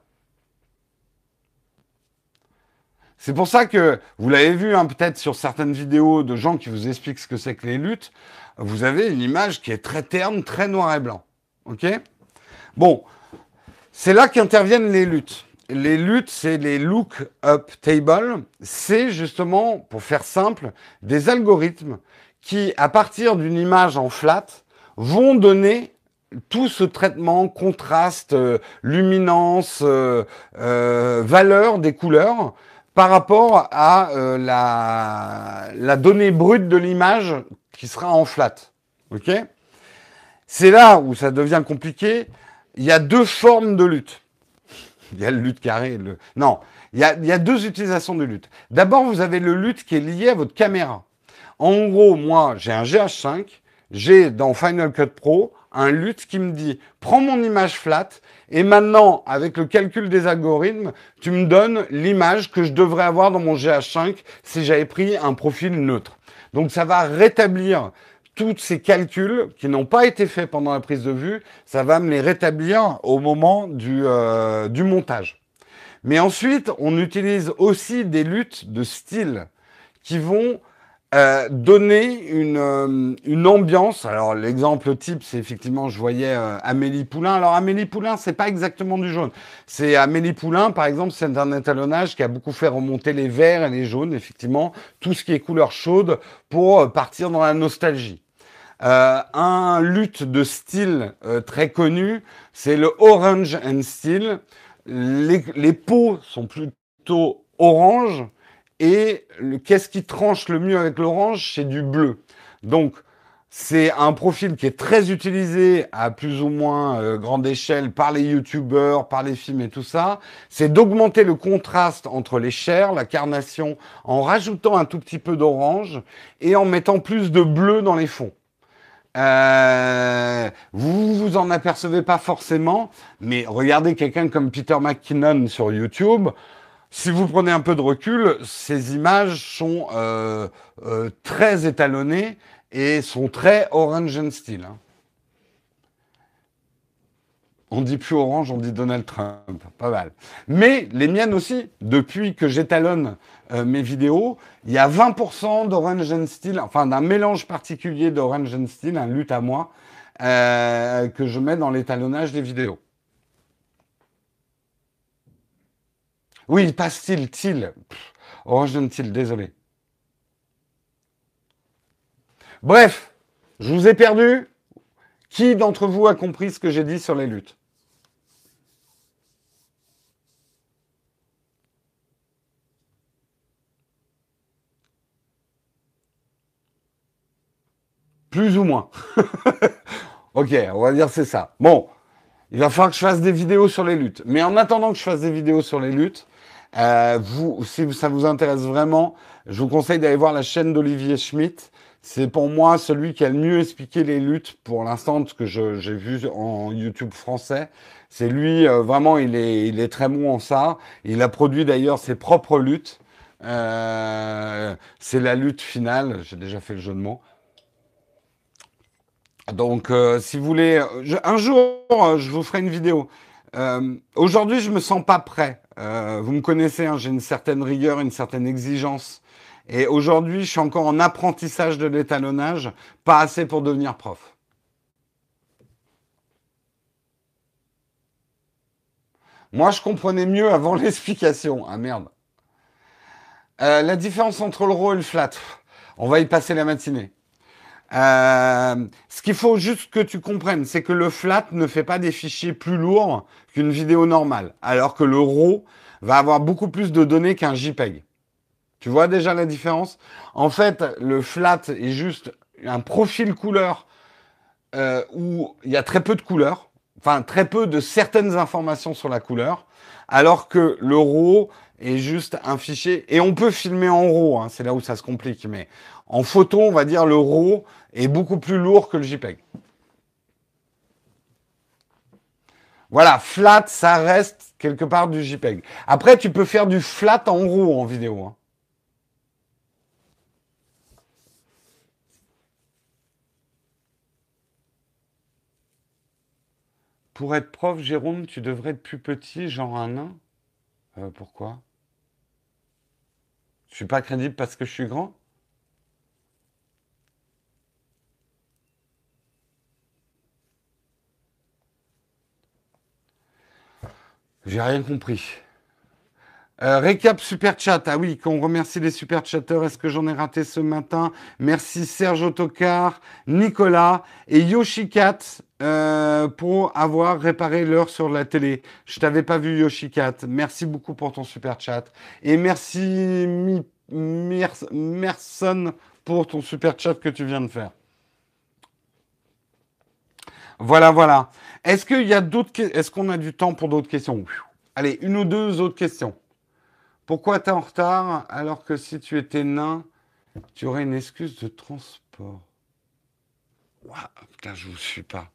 C'est pour ça que, vous l'avez vu hein, peut-être sur certaines vidéos de gens qui vous expliquent ce que c'est que les luttes, vous avez une image qui est très terne, très noir et blanc. OK? Bon, c'est là qu'interviennent les luttes. Les luttes, c'est les look-up tables. C'est justement, pour faire simple, des algorithmes qui, à partir d'une image en flat, vont donner tout ce traitement, contraste, euh, luminance, euh, euh, valeur des couleurs par rapport à euh, la, donnée brute de l'image qui sera en flat. C'est là où ça devient compliqué. Il y a deux formes de lutte. Il y a le lutte carré. Le... Non, il y, a, il y a deux utilisations de lutte. D'abord, vous avez le lutte qui est lié à votre caméra. En gros, moi, j'ai un GH5, j'ai dans Final Cut Pro un lutte qui me dit prends mon image flat et maintenant avec le calcul des algorithmes, tu me donnes l'image que je devrais avoir dans mon GH5 si j'avais pris un profil neutre. Donc ça va rétablir tous ces calculs qui n'ont pas été faits pendant la prise de vue, ça va me les rétablir au moment du, euh, du montage. Mais ensuite, on utilise aussi des luttes de style qui vont euh, donner une, euh, une ambiance. Alors l'exemple type, c'est effectivement, je voyais euh, Amélie Poulain. Alors Amélie Poulain, c'est pas exactement du jaune. C'est Amélie Poulain, par exemple, c'est un étalonnage qui a beaucoup fait remonter les verts et les jaunes, effectivement, tout ce qui est couleur chaude pour partir dans la nostalgie. un lutte de style très connu, c'est le Orange and Steel. Les, les peaux sont plutôt orange et qu'est-ce qui tranche le mieux avec l'orange? C'est du bleu. Donc, c'est un profil qui est très utilisé à plus ou moins euh, grande échelle par les youtubeurs, par les films et tout ça. C'est d'augmenter le contraste entre les chairs, la carnation, en rajoutant un tout petit peu d'orange et en mettant plus de bleu dans les fonds. Euh, vous vous en apercevez pas forcément, mais regardez quelqu'un comme Peter McKinnon sur YouTube. Si vous prenez un peu de recul, ces images sont euh, euh, très étalonnées et sont très orange and style. Hein. On dit plus orange, on dit Donald Trump. Pas mal. Mais les miennes aussi, depuis que j'étalonne euh, mes vidéos, il y a 20% d'orange and style, enfin d'un mélange particulier d'orange and style, un lutte à moi, que je mets dans l'étalonnage des vidéos. Oui, pas style, til? Orange til, désolé. Bref, je vous ai perdu. Qui d'entre vous a compris ce que j'ai dit sur les luttes? Plus ou moins. ok, on va dire c'est ça. Bon, il va falloir que je fasse des vidéos sur les luttes. Mais en attendant que je fasse des vidéos sur les luttes, euh, vous, si ça vous intéresse vraiment, je vous conseille d'aller voir la chaîne d'Olivier Schmitt. C'est pour moi celui qui a le mieux expliqué les luttes pour l'instant, que j'ai vu en YouTube français. C'est lui, euh, vraiment, il est, il est très bon en ça. Il a produit d'ailleurs ses propres luttes. Euh, c'est la lutte finale. J'ai déjà fait le jeu de mots. Donc, euh, si vous voulez, un jour, je vous ferai une vidéo. Euh, Aujourd'hui, je me sens pas prêt. Euh, vous me connaissez, hein, j'ai une certaine rigueur, une certaine exigence. Et aujourd'hui, je suis encore en apprentissage de l'étalonnage, pas assez pour devenir prof. Moi, je comprenais mieux avant l'explication. Ah merde. Euh, la différence entre le raw et le flat. On va y passer la matinée. Euh, ce qu'il faut juste que tu comprennes, c'est que le flat ne fait pas des fichiers plus lourds qu'une vidéo normale, alors que le RAW va avoir beaucoup plus de données qu'un JPEG. Tu vois déjà la différence? En fait, le flat est juste un profil couleur euh, où il y a très peu de couleurs, enfin très peu de certaines informations sur la couleur, alors que le RAW est juste un fichier, et on peut filmer en RAW, hein, c'est là où ça se complique, mais en photo, on va dire le RAW est beaucoup plus lourd que le JPEG. Voilà, flat, ça reste quelque part du JPEG. Après, tu peux faire du flat en RAW en vidéo. Hein. Pour être prof, Jérôme, tu devrais être plus petit, genre un nain. Euh, pourquoi? Je suis pas crédible parce que je suis grand? J'ai rien compris. Euh, récap super chat. Ah oui, qu'on remercie les super chatteurs. Est-ce que j'en ai raté ce matin? Merci Serge Autocar, Nicolas et Yoshikat euh, pour avoir réparé l'heure sur la télé. Je t'avais pas vu Yoshikat. Merci beaucoup pour ton super chat. Et merci Merson pour ton super chat que tu viens de faire. Voilà, voilà. Est-ce qu'il y a d'autres Est-ce qu'on a du temps pour d'autres questions? Allez, une ou deux autres questions. Pourquoi tu es en retard alors que si tu étais nain, tu aurais une excuse de transport? Waouh, putain, je vous suis pas.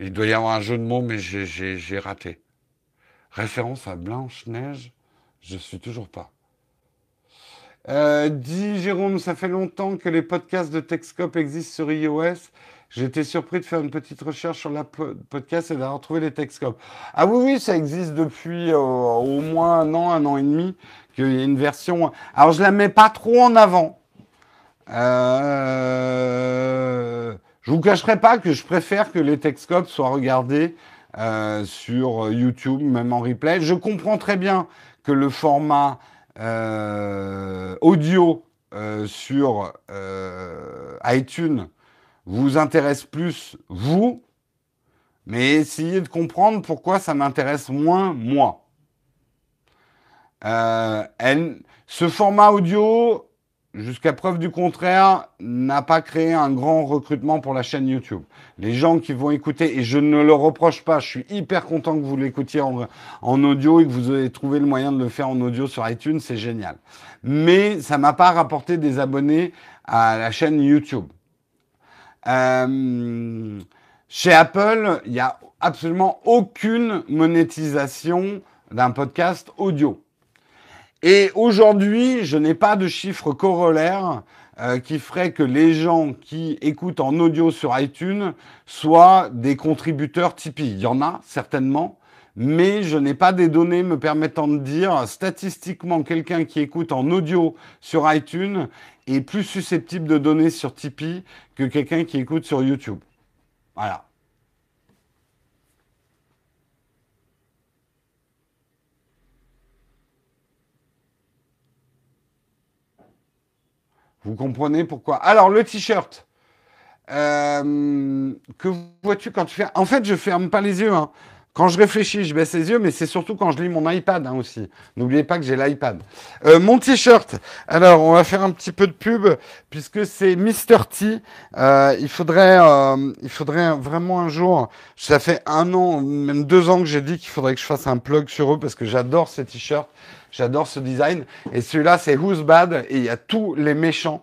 Il doit y avoir un jeu de mots, mais j'ai raté. Référence à Blanche-Neige, je suis toujours pas. Euh, dis Jérôme, ça fait longtemps que les podcasts de Texcope existent sur iOS Été surpris de faire une petite recherche sur la podcast et d'avoir trouvé les Texcopes. Ah oui, oui, ça existe depuis euh, au moins un an, un an et demi, qu'il y a une version. Alors, je la mets pas trop en avant. Euh... Je vous cacherai pas que je préfère que les Texcopes soient regardés euh, sur YouTube, même en replay. Je comprends très bien que le format euh, audio euh, sur iTunes vous intéresse plus vous, mais essayez de comprendre pourquoi ça m'intéresse moins moi. Euh, ce format audio, jusqu'à preuve du contraire, n'a pas créé un grand recrutement pour la chaîne YouTube. Les gens qui vont écouter, et je ne le reproche pas, je suis hyper content que vous l'écoutiez en, audio et que vous ayez trouvé le moyen de le faire en audio sur iTunes, c'est génial. Mais ça m'a pas rapporté des abonnés à la chaîne YouTube. Euh, chez Apple, il n'y a absolument aucune monétisation d'un podcast audio. Et aujourd'hui, je n'ai pas de chiffre corollaire euh, qui ferait que les gens qui écoutent en audio sur iTunes soient des contributeurs Tipeee. Il y en a certainement, mais je n'ai pas des données me permettant de dire statistiquement quelqu'un qui écoute en audio sur iTunes est plus susceptible de donner sur Tipeee que quelqu'un qui écoute sur YouTube. Voilà. Vous comprenez pourquoi? Alors, le t-shirt. Euh, que vois-tu quand tu fais? En fait, je ferme pas les yeux. Hein. Quand je réfléchis, je baisse les yeux, mais c'est surtout quand je lis mon iPad hein, aussi. N'oubliez pas que j'ai l'iPad. Euh, mon t-shirt. Alors, on va faire un petit peu de pub puisque c'est Mr T. Euh, il faudrait, euh, il faudrait vraiment un jour. Ça fait un an, même deux ans que j'ai dit qu'il faudrait que je fasse un plug sur eux parce que j'adore ces t-shirts, j'adore ce design. Et celui-là, c'est Who's Bad et il y a tous les méchants.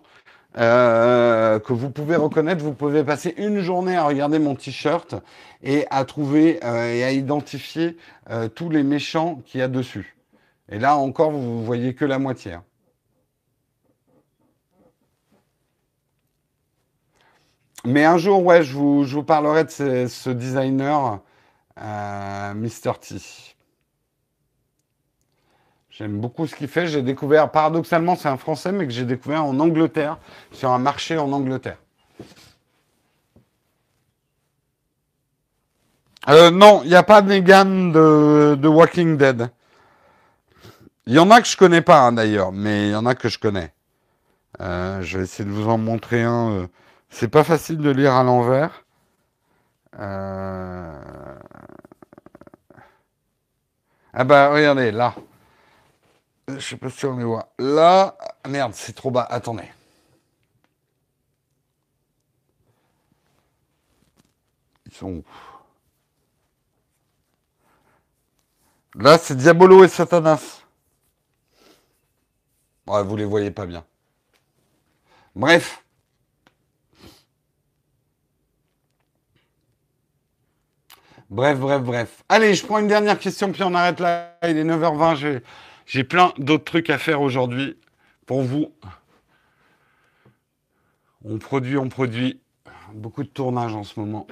Euh, que vous pouvez reconnaître. Vous pouvez passer une journée à regarder mon t-shirt et à trouver euh, et à identifier euh, tous les méchants qu'il y a dessus. Et là encore, vous voyez que la moitié. Hein. Mais un jour, ouais, je vous, parlerai de ce, ce designer, Mr. T. J'aime beaucoup ce qu'il fait. J'ai découvert, paradoxalement, c'est un Français, mais que j'ai découvert en Angleterre, sur un marché en Angleterre. Euh, non, il n'y a pas de Negan de, Walking Dead. Il y en a que je connais pas hein, d'ailleurs, mais il y en a que je connais. Euh, je vais essayer de vous en montrer un. Euh. C'est pas facile de lire à l'envers. Ah bah regardez, là. Je sais pas si on les voit. Là, merde, c'est trop bas. Attendez. Ils sont où? Là, c'est Diabolo et Satanas. Ouais, vous les voyez pas bien. Bref. Bref, bref, bref. Allez, je prends une dernière question, puis on arrête là. Il est 9h20. J'ai plein d'autres trucs à faire aujourd'hui pour vous. On produit, on produit. Beaucoup de tournage en ce moment.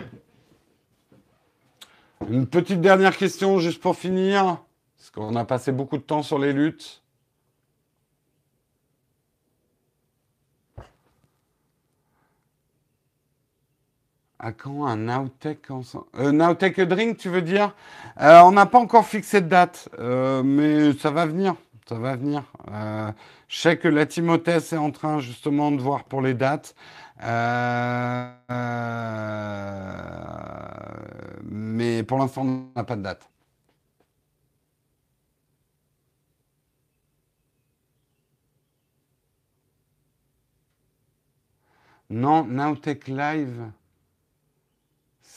Une petite dernière question juste pour finir, parce qu'on a passé beaucoup de temps sur les luttes. À quand un Nowtech ensemble? Euh, Drink, tu veux dire? Euh, On n'a pas encore fixé de date, euh, mais ça va venir. Ça va venir. Je sais que la Timothée est en train justement de voir pour les dates. Mais pour l'instant, on n'a pas de date. Non, Nowtech Live.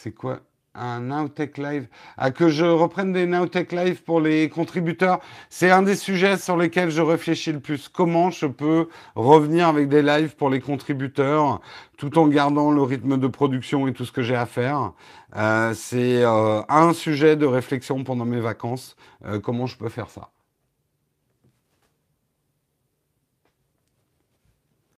C'est quoi un Nowtech Live, à que je reprenne des Nowtech Live pour les contributeurs. C'est un des sujets sur lesquels je réfléchis le plus. Comment je peux revenir avec des lives pour les contributeurs tout en gardant le rythme de production et tout ce que j'ai à faire? Euh, c'est euh, un sujet de réflexion pendant mes vacances. Euh, comment je peux faire ça?